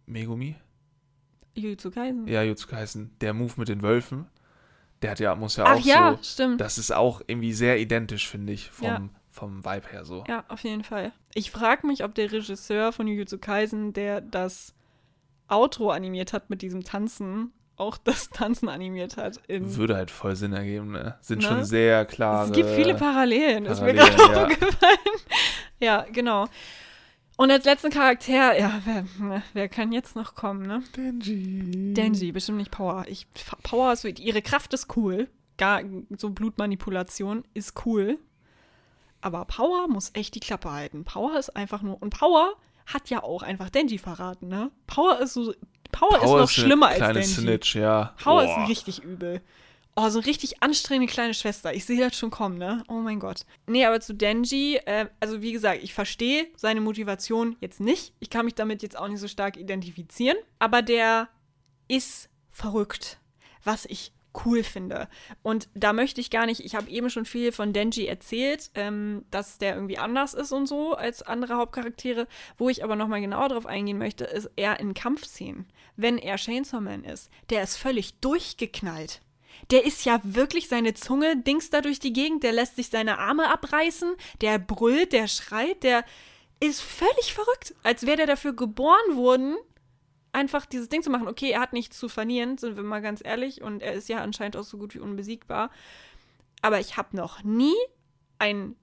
Megumi? Jutsu Kaisen. Ja, Jutsu heißen. Der Move mit den Wölfen. Der hat ja, muss ja Ach auch ja, so. stimmt. Das ist auch irgendwie sehr identisch, finde ich, vom, Ja. vom Vibe her so. Ja, auf jeden Fall. Ich frage mich, ob der Regisseur von Jujutsu Kaisen, der das Outro animiert hat mit diesem Tanzen, auch das Tanzen animiert hat. Würde halt voll Sinn ergeben, ne? Sind Ne? schon sehr klare. es gibt viele Parallelen, ist mir Parallelen, gerade ja. aufgefallen. Ja, genau. Und als letzten Charakter, ja, wer, wer kann jetzt noch kommen, ne? Denji. Denji, bestimmt nicht Power. Ich, Power ist, ihre Kraft ist cool. Gar, so Blutmanipulation ist cool. Aber Power muss echt die Klappe halten. Power ist einfach nur. Und Power hat ja auch einfach Denji verraten, ne? Power ist so. Power, ist noch eine schlimmer als kleine Denji. Snitch, ja. Power Boah. ist richtig übel. Oh, so eine richtig anstrengende kleine Schwester. Ich sehe das schon kommen, ne? Oh mein Gott. Nee, aber zu Denji, äh, also wie gesagt, ich verstehe seine Motivation jetzt nicht. Ich kann mich damit jetzt auch nicht so stark identifizieren. Aber der ist verrückt, was ich cool finde. Und da möchte ich gar nicht, ich habe eben schon viel von Denji erzählt, ähm, dass der irgendwie anders ist und so als andere Hauptcharaktere. Wo ich aber nochmal genauer drauf eingehen möchte, ist er in Kampfszenen. Wenn er Chainsaw Man ist, der ist völlig durchgeknallt. Der ist ja wirklich seine Zunge dings da durch die Gegend, der lässt sich seine Arme abreißen, der brüllt, der schreit, der ist völlig verrückt. Als wäre der dafür geboren worden, einfach dieses Ding zu machen. Okay, er hat nichts zu verlieren, sind wir mal ganz ehrlich, und er ist ja anscheinend auch so gut wie unbesiegbar. Aber ich habe noch nie einen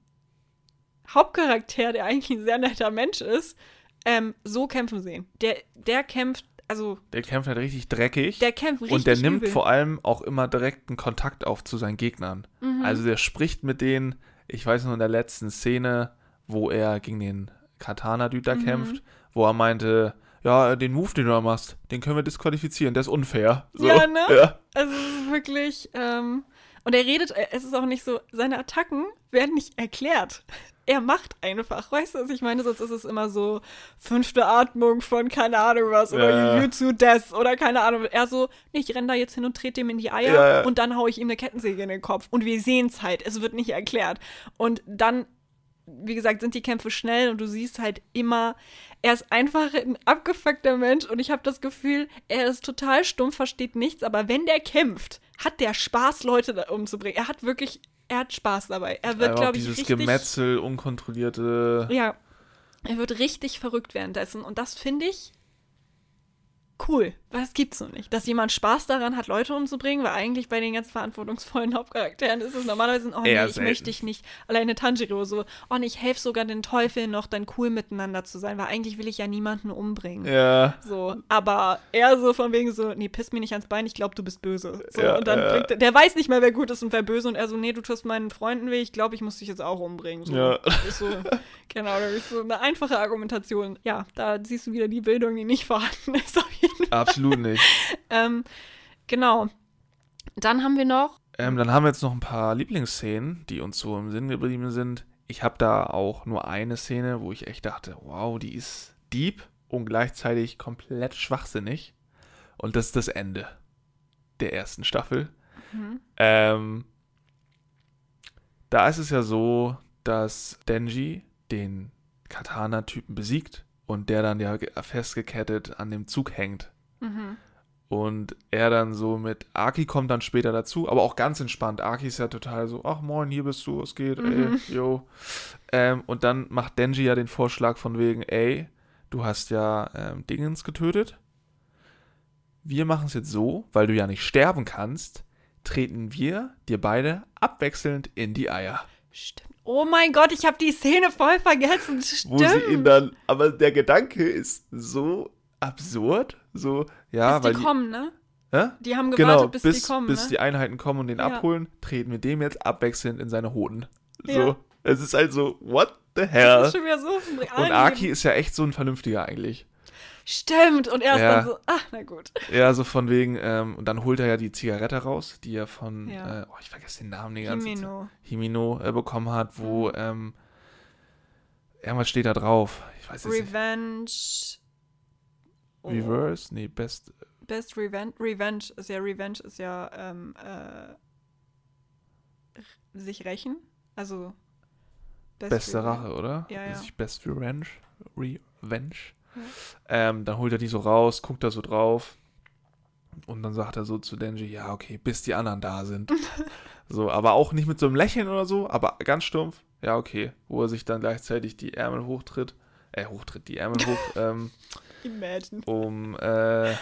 Hauptcharakter, der eigentlich ein sehr netter Mensch ist, ähm, so kämpfen sehen. Der, der kämpft, also Der kämpft halt richtig dreckig. der kämpft richtig und der nimmt übel. vor allem auch immer direkten Kontakt auf zu seinen Gegnern. Mhm. Also der spricht mit denen, ich weiß noch in der letzten Szene, wo er gegen den Katana-Dude da Mhm. kämpft, wo er meinte, ja, den Move, den du da machst, den können wir disqualifizieren, der ist unfair. So, Ja, ne? Ja. Also es ist wirklich, ähm, und er redet, äh, es ist auch nicht so, seine Attacken werden nicht erklärt. Er macht einfach, weißt du, was ich meine? Sonst ist es immer so fünfte Atmung von keine Ahnung was oder. Jujutsu Death oder keine Ahnung. Er so, nee, ich renn da jetzt hin und trete dem in die Eier Ja, ja. und dann hau ich ihm eine Kettensäge in den Kopf. Und wir sehen es halt, es wird nicht erklärt. Und dann, wie gesagt, sind die Kämpfe schnell und du siehst halt immer, er ist einfach ein abgefuckter Mensch und ich habe das Gefühl, er ist total stumpf, versteht nichts, aber wenn der kämpft, hat der Spaß, Leute da umzubringen. Er hat wirklich, er hat Spaß dabei. Er wird, glaube ich, dieses richtig. Gemetzel, unkontrollierte. Ja, er wird richtig verrückt währenddessen und das finde ich cool. Das gibt's so nicht. Dass jemand Spaß daran hat, Leute umzubringen, weil eigentlich bei den ganz verantwortungsvollen Hauptcharakteren ist es normalerweise, oh nee, Eher ich selten. möchte dich nicht. Alleine Tanjiro so, oh nee, ich helfe sogar den Teufeln noch, dann cool miteinander zu sein, weil eigentlich will ich ja niemanden umbringen. Ja. So, aber er so von wegen so, nee, piss mir nicht ans Bein, ich glaube, du bist böse. So, Ja, und dann ja. bringt er, der weiß nicht mehr, wer gut ist und wer böse und er so, nee, du tust meinen Freunden weh, ich glaube, ich muss dich jetzt auch umbringen. So, Ja. Ist so, genau, das ist so eine einfache Argumentation. Ja, da siehst du wieder die Bildung, die nicht vorhanden ist auf jeden Fall. Absolut nicht. Ähm, genau. Dann haben wir noch, Ähm, dann haben wir jetzt noch ein paar Lieblingsszenen, die uns so im Sinn geblieben sind. Ich habe da auch nur eine Szene, wo ich echt dachte, wow, die ist deep und gleichzeitig komplett schwachsinnig. Und das ist das Ende der ersten Staffel. Mhm. Ähm, da ist es ja so, dass Denji den Katana-Typen besiegt und der dann ja ge- festgekettet an dem Zug hängt. Mhm. Und er dann so mit, Aki kommt dann später dazu, aber auch ganz entspannt. Aki ist ja total so, ach moin, hier bist du, es geht, Mhm. ey, yo. Ähm, und dann macht Denji ja den Vorschlag von wegen, ey, du hast ja ähm, Dingens getötet. Wir machen es jetzt so, weil du ja nicht sterben kannst, treten wir dir beide abwechselnd in die Eier. Stimmt. Oh mein Gott, ich habe die Szene voll vergessen. Stimmt. Wo sie ihn dann, aber der Gedanke ist so absurd, so, ja, bis weil die kommen, ne? Hä? Die haben gewartet, Genau, bis, bis, die kommen, bis ne? die Einheiten kommen und den Ja. abholen, treten wir dem jetzt abwechselnd in seine Hoden. So. Ja. Es ist halt so, what the das hell? ist schon wieder so Und Aki Leben. ist ja echt so ein Vernünftiger eigentlich. Stimmt. Und er ist Ja. dann so, ah, na gut. Ja, so von wegen, ähm, und dann holt er ja die Zigarette raus, die er von, Ja. äh, oh, ich vergesse den Namen die ganze Zeit. Himeno. Himino äh, bekommen hat, wo, Mhm. ähm, irgendwas steht da drauf. Ich weiß jetzt nicht. Oh. Reverse? Nee, Best. Best Revenge. Revenge ist ja, Revenge ist ja, ähm, äh, sich rächen. Also, Best Beste Revenge. Rache, oder? Ja, ja. Ist nicht Best Revenge? Revenge? Ähm, dann holt er die so raus, guckt da so drauf. Und dann sagt er so zu Denji, ja, okay, bis die anderen da sind. so, aber auch nicht mit so einem Lächeln oder so, aber ganz stumpf. Ja, okay. Wo er sich dann gleichzeitig die Ärmel hochtritt. Äh, hochtritt, die Ärmel hoch, ähm, Imagine. um, äh,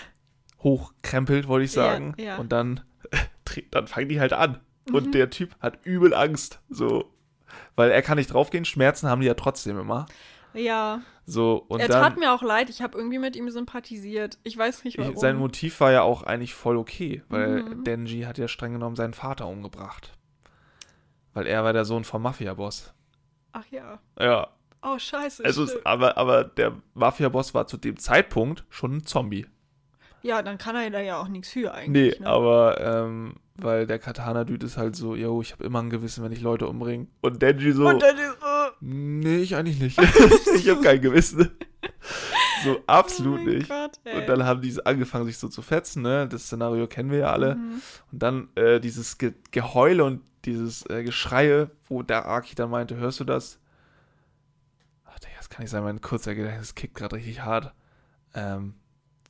hochkrempelt, wollte ich Ja, sagen. ja. Und dann, dann fangen die halt an. Mhm. Und der Typ hat übel Angst. So. Weil er kann nicht draufgehen, Schmerzen haben die ja trotzdem immer. Ja, So, und er dann. tat mir auch leid. Ich habe irgendwie mit ihm sympathisiert. Ich weiß nicht warum. Sein Motiv war ja auch eigentlich voll okay, weil Mhm. Denji hat ja streng genommen seinen Vater umgebracht. Weil er war der Sohn vom Mafia-Boss. Ach ja. Ja, Oh, scheiße. also es, aber, aber der Mafia-Boss war zu dem Zeitpunkt schon ein Zombie. ja, dann kann er da ja auch nichts für Nee, eigentlich. ne? aber ähm, weil der Katana-Dude ist halt so, yo, ich habe immer ein Gewissen, wenn ich Leute umbringe. Und Denji so, Und ist, äh, nee, ich eigentlich nicht. ich habe kein Gewissen. so, absolut oh nicht. Gott. Und dann haben die angefangen, sich so zu fetzen, ne? Das Szenario kennen wir ja alle. Mhm. Und dann äh, dieses Ge Geheule und dieses äh, Geschreie, wo der Aki dann meinte, hörst du das? Das kann nicht sein, mein kurzer Gedächtnis kickt gerade richtig hart. Ähm,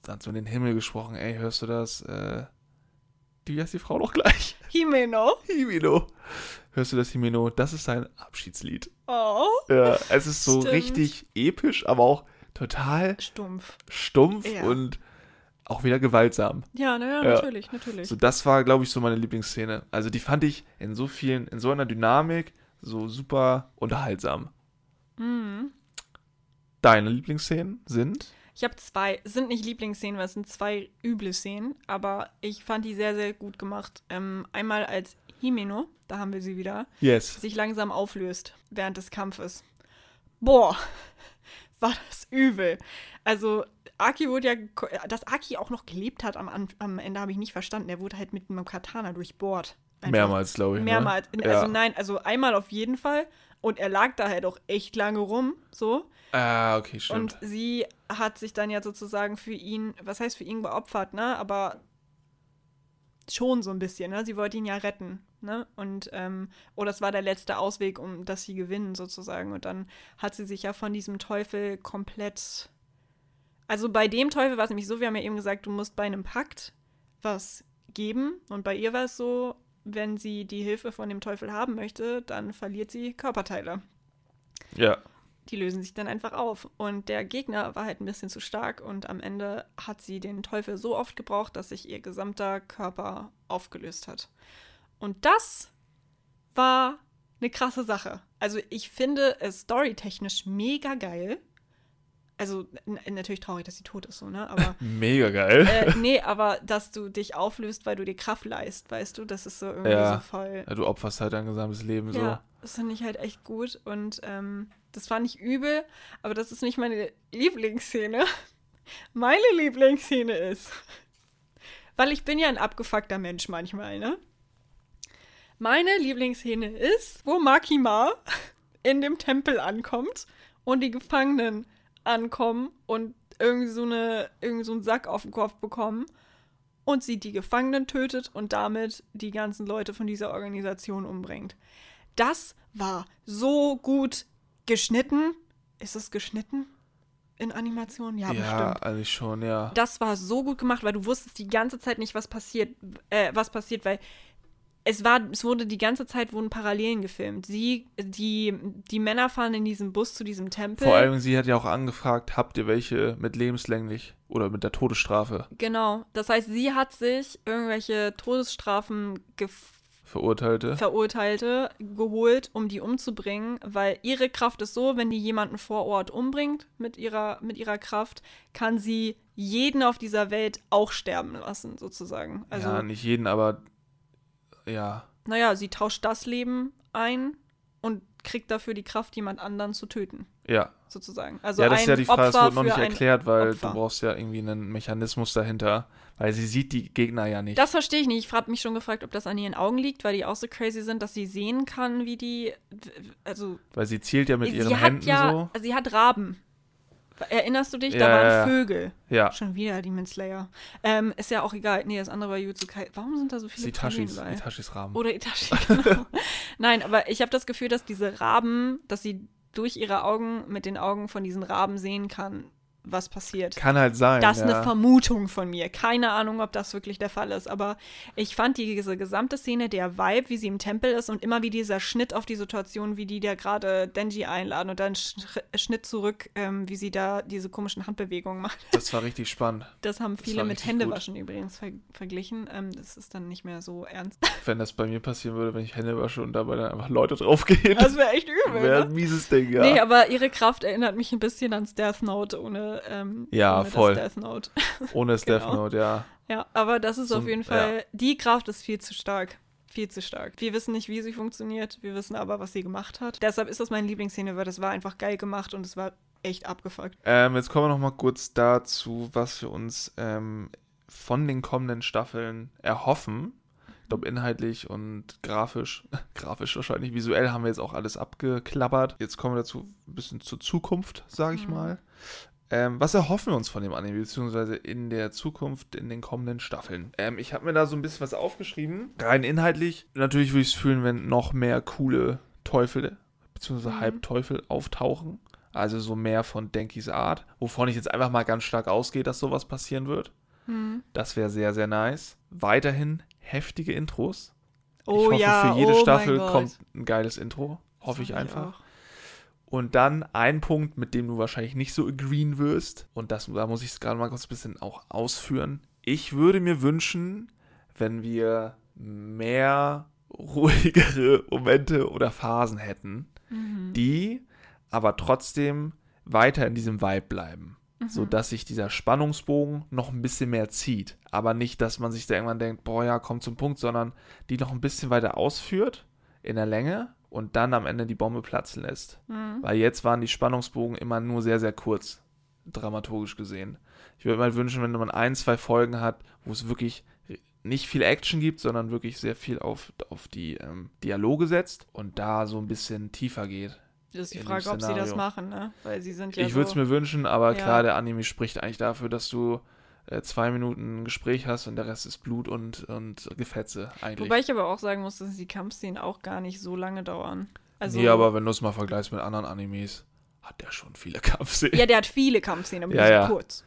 dann so in den Himmel gesprochen, ey, hörst du das? Äh, die heißt die Frau noch gleich. Himeno. Himino. Hörst du das, Himino? Das ist sein Abschiedslied. Oh. Ja, es ist so Stimmt. richtig episch, aber auch total Stumpf. stumpf Ja. und auch wieder gewaltsam. Ja, naja, Ja. natürlich, natürlich. So, das war, glaube ich, so meine Lieblingsszene. Also die fand ich in so vielen, in so einer Dynamik so super unterhaltsam. Mhm. Deine Lieblingsszenen sind? Ich habe zwei, es sind nicht Lieblingsszenen, weil es sind zwei üble Szenen, aber ich fand die sehr, sehr gut gemacht. Ähm, einmal als Himeno, da haben wir sie wieder, Yes. sich langsam auflöst während des Kampfes. Boah, war das übel. Also, Aki wurde ja, dass Aki auch noch gelebt hat am, am Ende, habe ich nicht verstanden. Er wurde halt mit einem Katana durchbohrt. Einfach. Mehrmals, glaube ich. Mehrmals. Ne? Also ja. nein, also einmal auf jeden Fall. Und er lag da halt auch echt lange rum, so. Ah, okay, stimmt. Und sie hat sich dann ja sozusagen für ihn, was heißt für ihn geopfert, ne? Aber schon so ein bisschen, ne? Sie wollte ihn ja retten, ne? Und, ähm, oh, das war der letzte Ausweg, um dass sie gewinnen, sozusagen. Und dann hat sie sich ja von diesem Teufel komplett. Also bei dem Teufel war es nämlich so, wir haben ja eben gesagt, du musst bei einem Pakt was geben. Und bei ihr war es so, wenn sie die Hilfe von dem Teufel haben möchte, dann verliert sie Körperteile ja. die lösen sich dann einfach auf. Und der Gegner war halt ein bisschen zu stark und am Ende hat sie den Teufel so oft gebraucht, dass sich ihr gesamter Körper aufgelöst hat. Und das war eine krasse Sache. Also ich finde es storytechnisch mega geil. Also natürlich traurig, dass sie tot ist, so, ne? Aber Mega geil. äh, nee, aber dass du dich auflöst, weil du dir Kraft leist, weißt du, das ist so irgendwie Ja. so voll. Ja, du opferst halt dein gesamtes Leben Ja, das fand ich halt echt gut und ähm, das fand ich übel, aber das ist nicht meine Lieblingsszene. Meine Lieblingsszene ist, weil ich bin ja ein abgefuckter Mensch manchmal, ne? Meine Lieblingsszene ist, wo Makima in dem Tempel ankommt und die Gefangenen ankommen und irgendwie so, eine, irgendwie so einen Sack auf den Kopf bekommen und sie die Gefangenen tötet und damit die ganzen Leute von dieser Organisation umbringt. Das war so gut geschnitten. Ist es geschnitten in Animation? Ja. Ja, bestimmt. eigentlich schon, ja. Das war so gut gemacht, weil du wusstest die ganze Zeit nicht, was passiert, äh, was passiert, weil es war, es wurde die ganze Zeit wurden Parallelen gefilmt. Sie, die, die Männer fahren in diesem Bus zu diesem Tempel. Vor allem, sie hat ja auch angefragt, habt ihr welche mit lebenslänglich oder mit der Todesstrafe Genau. Das heißt, sie hat sich irgendwelche Todesstrafen Verurteilte? Verurteilte geholt, um die umzubringen, weil ihre Kraft ist so, wenn die jemanden vor Ort umbringt mit ihrer, mit ihrer Kraft, kann sie jeden auf dieser Welt auch sterben lassen, sozusagen. Also, ja, nicht jeden, aber ja. naja, sie tauscht das Leben ein und kriegt dafür die Kraft, jemand anderen zu töten, Ja. sozusagen. Also ja, das ein ist ja die Frage, das Opfer wurde noch nicht erklärt, weil Opfer. du brauchst ja irgendwie einen Mechanismus dahinter, weil sie sieht die Gegner ja nicht. Das verstehe ich nicht. Ich habe mich schon gefragt, ob das an ihren Augen liegt, weil die auch so crazy sind, dass sie sehen kann, wie die, also weil sie zielt ja mit sie ihren hat Händen ja, so. sie hat Raben. Erinnerst du dich? Ja, da waren ja. Vögel. Ja, Schon wieder Demon Slayer. Ähm, ist ja auch egal. Nee, das andere war Jutsu Kai. Warum sind da so viele Parallelen bei? Itachis Rahmen. Oder Itachi, genau. Nein, aber ich habe das Gefühl, dass diese Raben, dass sie durch ihre Augen mit den Augen von diesen Raben sehen kann, was passiert. Kann halt sein. Das ist ja. eine Vermutung von mir. Keine Ahnung, ob das wirklich der Fall ist. Aber ich fand diese gesamte Szene, der Vibe, wie sie im Tempel ist und immer wie dieser Schnitt auf die Situation, wie die da gerade Denji einladen und dann Sch Schnitt zurück, ähm, wie sie da diese komischen Handbewegungen macht. Das war richtig spannend. Das haben Das viele war mit Händewaschen übrigens ver verglichen. Ähm, das ist dann nicht mehr so ernst. Wenn das bei mir passieren würde, wenn ich Hände wasche und dabei dann einfach Leute draufgehen. Das wäre echt übel. wäre ne? ein mieses Ding, ja. Nee, aber ihre Kraft erinnert mich ein bisschen ans Death Note ohne, ähm, Ja, ohne voll. das Death Note. Ohne das Death genau. Note, ja. Ja, aber das ist So auf jeden Fall, die Kraft ist viel zu stark. Viel zu stark. Wir wissen nicht, wie sie funktioniert, wir wissen aber, was sie gemacht hat. Deshalb ist das meine Lieblingsszene, weil das war einfach geil gemacht und es war echt abgefuckt. Ähm, jetzt kommen wir noch mal kurz dazu, was wir uns ähm, von den kommenden Staffeln erhoffen. Ich glaube, inhaltlich und grafisch, grafisch wahrscheinlich, visuell haben wir jetzt auch alles abgeklappert. Jetzt kommen wir dazu ein bisschen zur Zukunft, sage ich Mhm. mal. Ähm, was erhoffen wir uns von dem Anime, beziehungsweise in der Zukunft, in den kommenden Staffeln? Ähm, ich habe mir da so ein bisschen was aufgeschrieben. Rein inhaltlich, natürlich würde ich es fühlen, wenn noch mehr coole Teufel, beziehungsweise Mhm. Halbteufel auftauchen. Also so mehr von Denkis Art, wovon ich jetzt einfach mal ganz stark ausgehe, dass sowas passieren wird. Hm. Das wäre sehr, sehr nice. Weiterhin heftige Intros. Oh ich hoffe, ja, für jede oh Staffel kommt ein geiles Intro. Hoffe ich einfach. Und dann ein Punkt, mit dem du wahrscheinlich nicht so agreeen wirst. Und das, da muss ich es gerade mal kurz ein bisschen auch ausführen. Ich würde mir wünschen, wenn wir mehr ruhigere Momente oder Phasen hätten, Mhm. die aber trotzdem weiter in diesem Vibe bleiben. Mhm. So dass sich dieser Spannungsbogen noch ein bisschen mehr zieht. Aber nicht, dass man sich da irgendwann denkt, boah, ja, kommt zum Punkt, sondern die noch ein bisschen weiter ausführt in der Länge und dann am Ende die Bombe platzen lässt. Mhm. Weil jetzt waren die Spannungsbogen immer nur sehr, sehr kurz, dramaturgisch gesehen. Ich würde mir wünschen, wenn man ein, zwei Folgen hat, wo es wirklich nicht viel Action gibt, sondern wirklich sehr viel auf, auf die ähm, Dialoge setzt und da so ein bisschen tiefer geht. Das ist die Frage, ob sie das machen, ne? Weil sie sind ja ich würde es so, mir wünschen, aber Ja. klar, der Anime spricht eigentlich dafür, dass du zwei Minuten ein Gespräch hast und der Rest ist Blut und, und Gefetze eigentlich. Wobei ich aber auch sagen muss, dass die Kampfszenen auch gar nicht so lange dauern. Also, nee, aber wenn du es mal vergleichst mit anderen Animes, hat der schon viele Kampfszenen. Ja, der hat viele Kampfszenen, aber Ja, die sind ja. kurz.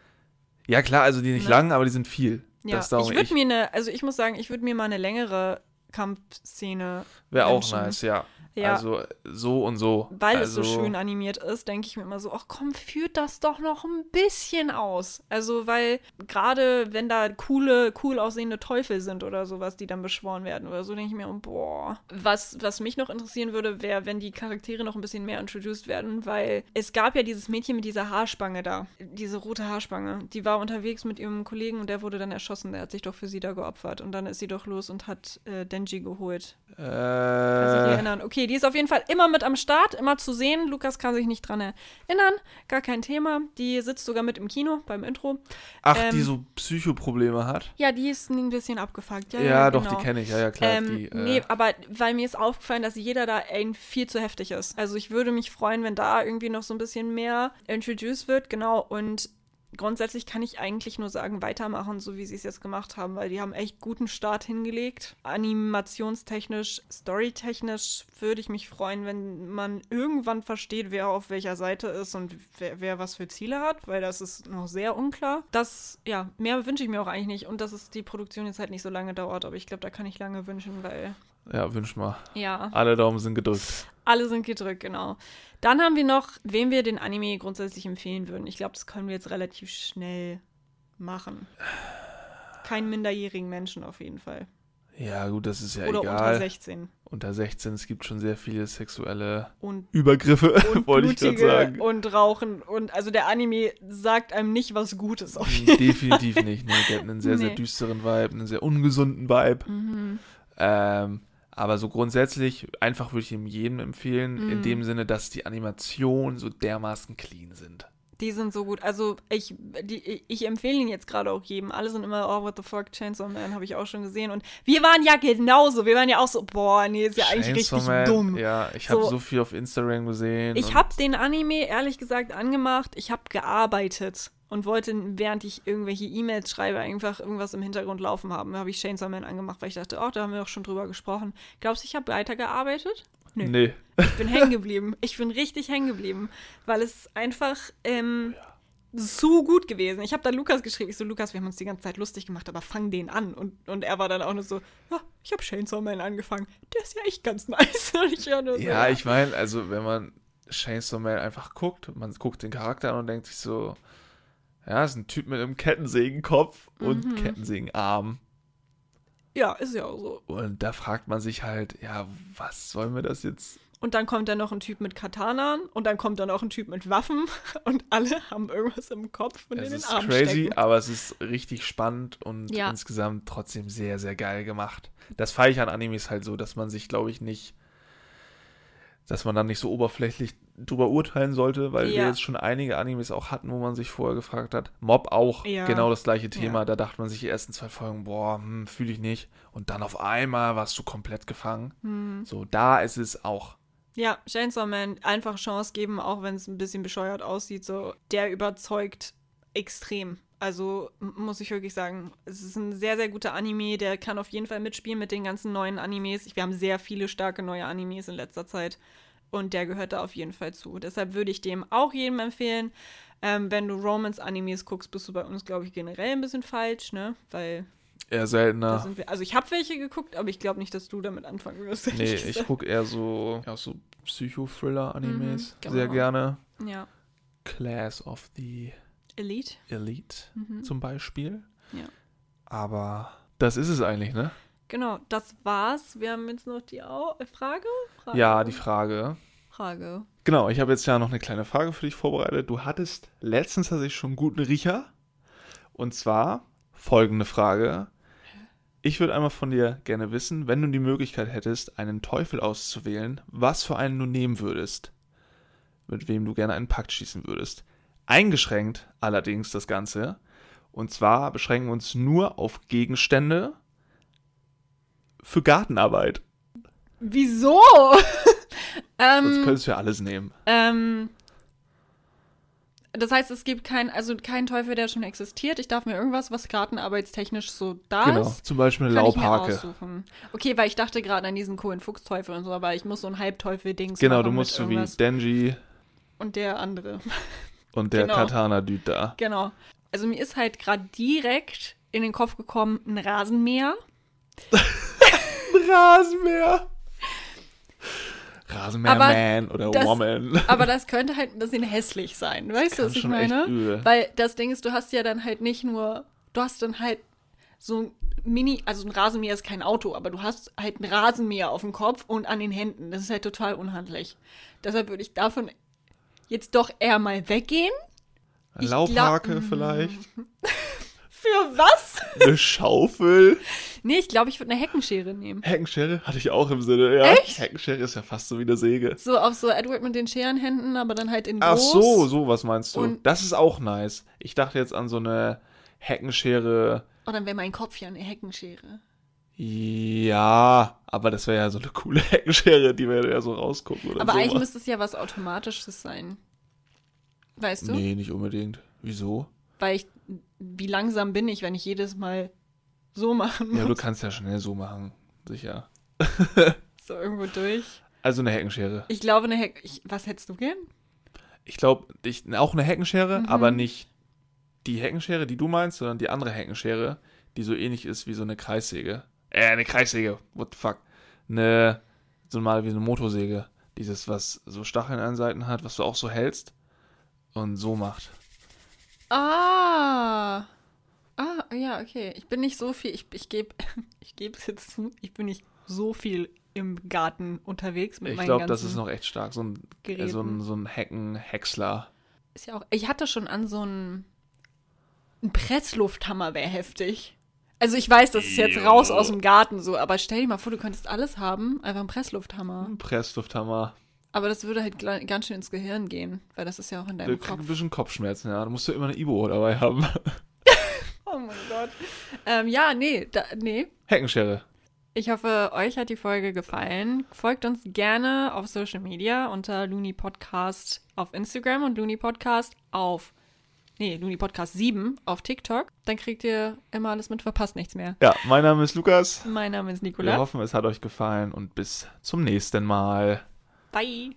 Ja, klar, also die nicht Ne? lang, aber die sind viel. Ja, ich würde mir eine, also ich muss sagen, ich würde mir mal eine längere Kampfszene Wäre auch nice, ja. Ja. Also so und so. Weil also, es so schön animiert ist, denke ich mir immer so, ach komm, führt das doch noch ein bisschen aus. Also, weil gerade wenn da coole, cool aussehende Teufel sind oder sowas, die dann beschworen werden oder so, denke ich mir, oh, boah. Was, was mich noch interessieren würde, wäre, wenn die Charaktere noch ein bisschen mehr introduced werden, weil es gab ja dieses Mädchen mit dieser Haarspange da, diese rote Haarspange. Die war unterwegs mit ihrem Kollegen und der wurde dann erschossen. Der hat sich doch für sie da geopfert. Und dann ist sie doch los und hat äh, Denji geholt. Kann sich Äh, erinnern. Okay, die ist auf jeden Fall immer mit am Start, immer zu sehen. Lukas kann sich nicht dran erinnern. Gar kein Thema. Die sitzt sogar mit im Kino beim Intro. ach, ähm, die so Psychoprobleme hat. Ja, die ist ein bisschen abgefuckt. Ja, Ja, ja, doch, genau. die kenne ich, ja, ja, klar. Ähm, die, äh, nee, aber weil mir ist aufgefallen, dass jeder da ein viel zu heftig ist. Also ich würde mich freuen, wenn da irgendwie noch so ein bisschen mehr introduced wird, genau. Und grundsätzlich kann ich eigentlich nur sagen, weitermachen, so wie sie es jetzt gemacht haben, weil die haben echt guten Start hingelegt. Animationstechnisch, storytechnisch würde ich mich freuen, wenn man irgendwann versteht, wer auf welcher Seite ist und wer, wer was für Ziele hat, weil das ist noch sehr unklar. Das, ja, mehr wünsche ich mir auch eigentlich nicht und dass es die Produktion jetzt halt nicht so lange dauert, aber ich glaube, da kann ich lange wünschen, weil, ja, wünsch mal. ja, Alle Daumen sind gedrückt. Alle sind gedrückt, genau. Dann haben wir noch, wem wir den Anime grundsätzlich empfehlen würden. Ich glaube, das können wir jetzt relativ schnell machen. Keinen minderjährigen Menschen auf jeden Fall. Ja, gut, das ist ja Oder unter egal. 16. Unter 16, es gibt schon sehr viele sexuelle Und, Übergriffe, und wollte ich gerade sagen. und rauchen. Und also der Anime sagt einem nicht was Gutes auf jeden Definitiv nicht. Nee, der hat einen sehr, sehr Nee. düsteren Vibe, einen sehr ungesunden Vibe. Mhm. Ähm, aber so grundsätzlich, einfach würde ich ihm jedem empfehlen, in Mhm. dem Sinne, dass die Animationen so dermaßen clean sind. Die sind so gut. Also ich, die, ich empfehle ihn jetzt gerade auch jedem. Alle sind immer, oh, what the fuck, Chainsaw Man habe ich auch schon gesehen. Und wir waren ja genauso. Wir waren ja auch so, boah, nee, ist ja eigentlich richtig Man, dumm. Ja, ich habe So. so viel auf Instagram gesehen. Ich habe den Anime ehrlich gesagt angemacht. Ich habe gearbeitet und wollte, während ich irgendwelche E-Mails schreibe, einfach irgendwas im Hintergrund laufen haben. Da habe ich Chainsaw Man angemacht, weil ich dachte, oh, da haben wir doch schon drüber gesprochen. Glaubst du, ich habe weitergearbeitet? Nö. Nee. Ich bin hängen geblieben. Ich bin richtig hängen geblieben, weil es einfach ähm, zu gut gewesen. Ich habe dann Lukas geschrieben. Ich so, Lukas, wir haben uns die ganze Zeit lustig gemacht, aber fang den an. Und, und er war dann auch nur so, ja, ich habe Chainsaw Man angefangen. Der ist ja echt ganz nice. Ich so, Ja, ich meine, also wenn man Chainsaw Man einfach guckt, man guckt den Charakter an und denkt sich so, ja, ist ein Typ mit einem Kettensägenkopf und Mhm. Kettensägenarm. Ja, ist ja auch so. Und da fragt man sich halt, ja, was soll mir das jetzt? Und dann kommt dann noch ein Typ mit Katanan und dann kommt dann auch ein Typ mit Waffen und alle haben irgendwas im Kopf und Es in den ist Arm crazy, stecken. aber es ist richtig spannend und Ja. insgesamt trotzdem sehr, sehr geil gemacht. Das feiere ich an Animes halt so, dass man sich, glaube ich, nicht, dass man dann nicht so oberflächlich drüber urteilen sollte, weil wir Ja. jetzt schon einige Animes auch hatten, wo man sich vorher gefragt hat. Mob auch, Ja. genau das gleiche Thema. Ja. Da dachte man sich die ersten zwei Folgen, boah, hm, fühle ich nicht. Und dann auf einmal warst du komplett gefangen. Hm. So, da ist es auch. Ja, Chainsaw Man einfach Chance geben, auch wenn es ein bisschen bescheuert aussieht. So, der überzeugt extrem. Also muss ich wirklich sagen, es ist ein sehr, sehr guter Anime. Der kann auf jeden Fall mitspielen mit den ganzen neuen Animes. Wir haben sehr viele starke neue Animes in letzter Zeit. Und der gehört da auf jeden Fall zu. Deshalb würde ich dem auch jedem empfehlen. Ähm, wenn du Romance-Animes guckst, bist du bei uns, glaube ich, generell ein bisschen falsch, ne? Weil Eher seltener. sind wir. Also ich habe welche geguckt, aber ich glaube nicht, dass du damit anfangen wirst. Nee, ich gucke eher so, ja, so Psycho-Thriller-Animes. Mhm, genau. Sehr gerne. Ja. Class of the Elite. Elite Mhm. zum Beispiel. Ja. Aber das ist es eigentlich, ne? Genau, das war's. Wir haben jetzt noch die Au äh, Frage? Frage? Ja, die Frage. Frage. Genau, ich habe jetzt ja noch eine kleine Frage für dich vorbereitet. Du hattest letztens tatsächlich schon einen guten Riecher. Und zwar folgende Frage. Ich würde einmal von dir gerne wissen, wenn du die Möglichkeit hättest, einen Teufel auszuwählen, was für einen du nehmen würdest. Mit wem du gerne einen Pakt schließen würdest. Eingeschränkt allerdings das Ganze. Und zwar beschränken wir uns nur auf Gegenstände für Gartenarbeit. Wieso? Sonst ähm, könntest du ja alles nehmen. ähm, das heißt, es gibt keinen, also keinen Teufel, der schon existiert. Ich darf mir irgendwas, was gartenarbeitstechnisch so da Genau, ist. zum Beispiel eine Laubhake. Okay, weil ich dachte gerade an diesen coolen Fuchsteufel und so, aber ich muss so ein Halbteufel-Dings Genau, machen du musst so wie. Denji Und der andere. und der Genau. Katana-Dude da. Genau. Also mir ist halt gerade direkt in den Kopf gekommen, ein Rasenmäher. Rasenmäher. Rasenmäher-Man oder das- Woman. Aber das könnte halt ein bisschen hässlich sein. Weißt du, was ich meine? Weil das Ding ist, du hast ja dann halt nicht nur, du hast dann halt so ein Mini, also ein Rasenmäher ist kein Auto, aber du hast halt ein Rasenmäher auf dem Kopf und an den Händen. Das ist halt total unhandlich. Deshalb würde ich davon jetzt doch eher mal weggehen. ich Laubhake glaub- vielleicht. Für was? Eine Schaufel. Nee, ich glaube, ich würde eine Heckenschere nehmen. Heckenschere hatte ich auch im Sinne, ja. Echt? Heckenschere ist ja fast so wie eine Säge. So auf so Edward mit den Scherenhänden, aber dann halt in Ach groß. so, so was meinst du. Und- das ist auch nice. Ich dachte jetzt an so eine Heckenschere. Oh, dann wäre mein Kopf ja eine Heckenschere. Ja, aber das wäre ja so eine coole Heckenschere, die würde ja so rausgucken oder Aber eigentlich sowas. müsste es ja was Automatisches sein. Weißt du? Nee, nicht unbedingt. Wieso? Weil ich, wie langsam bin ich, wenn ich jedes Mal so machen muss? Ja, du kannst ja schnell so machen. Sicher. so irgendwo durch. Also eine Heckenschere. Ich glaube, eine Heck. Ich, was hättest du gern? Ich glaube, ich, auch eine Heckenschere, Mhm. aber nicht die Heckenschere, die du meinst, sondern die andere Heckenschere, die so ähnlich ist wie so eine Kreissäge. Äh, eine Kreissäge. What the fuck? Eine, so mal wie eine Motorsäge. Dieses, was so Stacheln an Seiten hat, was du auch so hältst und so macht. Ah. Ah, ja, okay. Ich bin nicht so viel. Ich, ich gebe ich gebe es jetzt zu. Ich bin nicht so viel im Garten unterwegs mit Ich meinen glaube, ganzen das ist noch echt stark. So ein, äh, so ein, Geräten. so ein Hecken-Häcksler. Ist ja auch. Ich hatte schon an so einen. Ein Presslufthammer wäre heftig. Also ich weiß, das ist jetzt raus aus dem Garten so, aber stell dir mal vor, du könntest alles haben, einfach ein Presslufthammer. Ein Presslufthammer. Aber das würde halt ganz schön ins Gehirn gehen, weil das ist ja auch in Du deinem kriegst ein Kopf. bisschen Kopfschmerzen, ja. Du musst ja immer eine Ibo dabei haben. Oh mein Gott. Ähm, ja, nee, da, nee. Heckenschere. Ich hoffe, euch hat die Folge gefallen. Folgt uns gerne auf Social Media unter Looney Podcast auf Instagram und Looney Podcast auf, nee, Looney Podcast 7 auf TikTok. Dann kriegt ihr immer alles mit, verpasst nichts mehr. Ja, mein Name ist Lukas. Mein Name ist Wir Nicola. hoffen, es hat euch gefallen und bis zum nächsten Mal. Bye.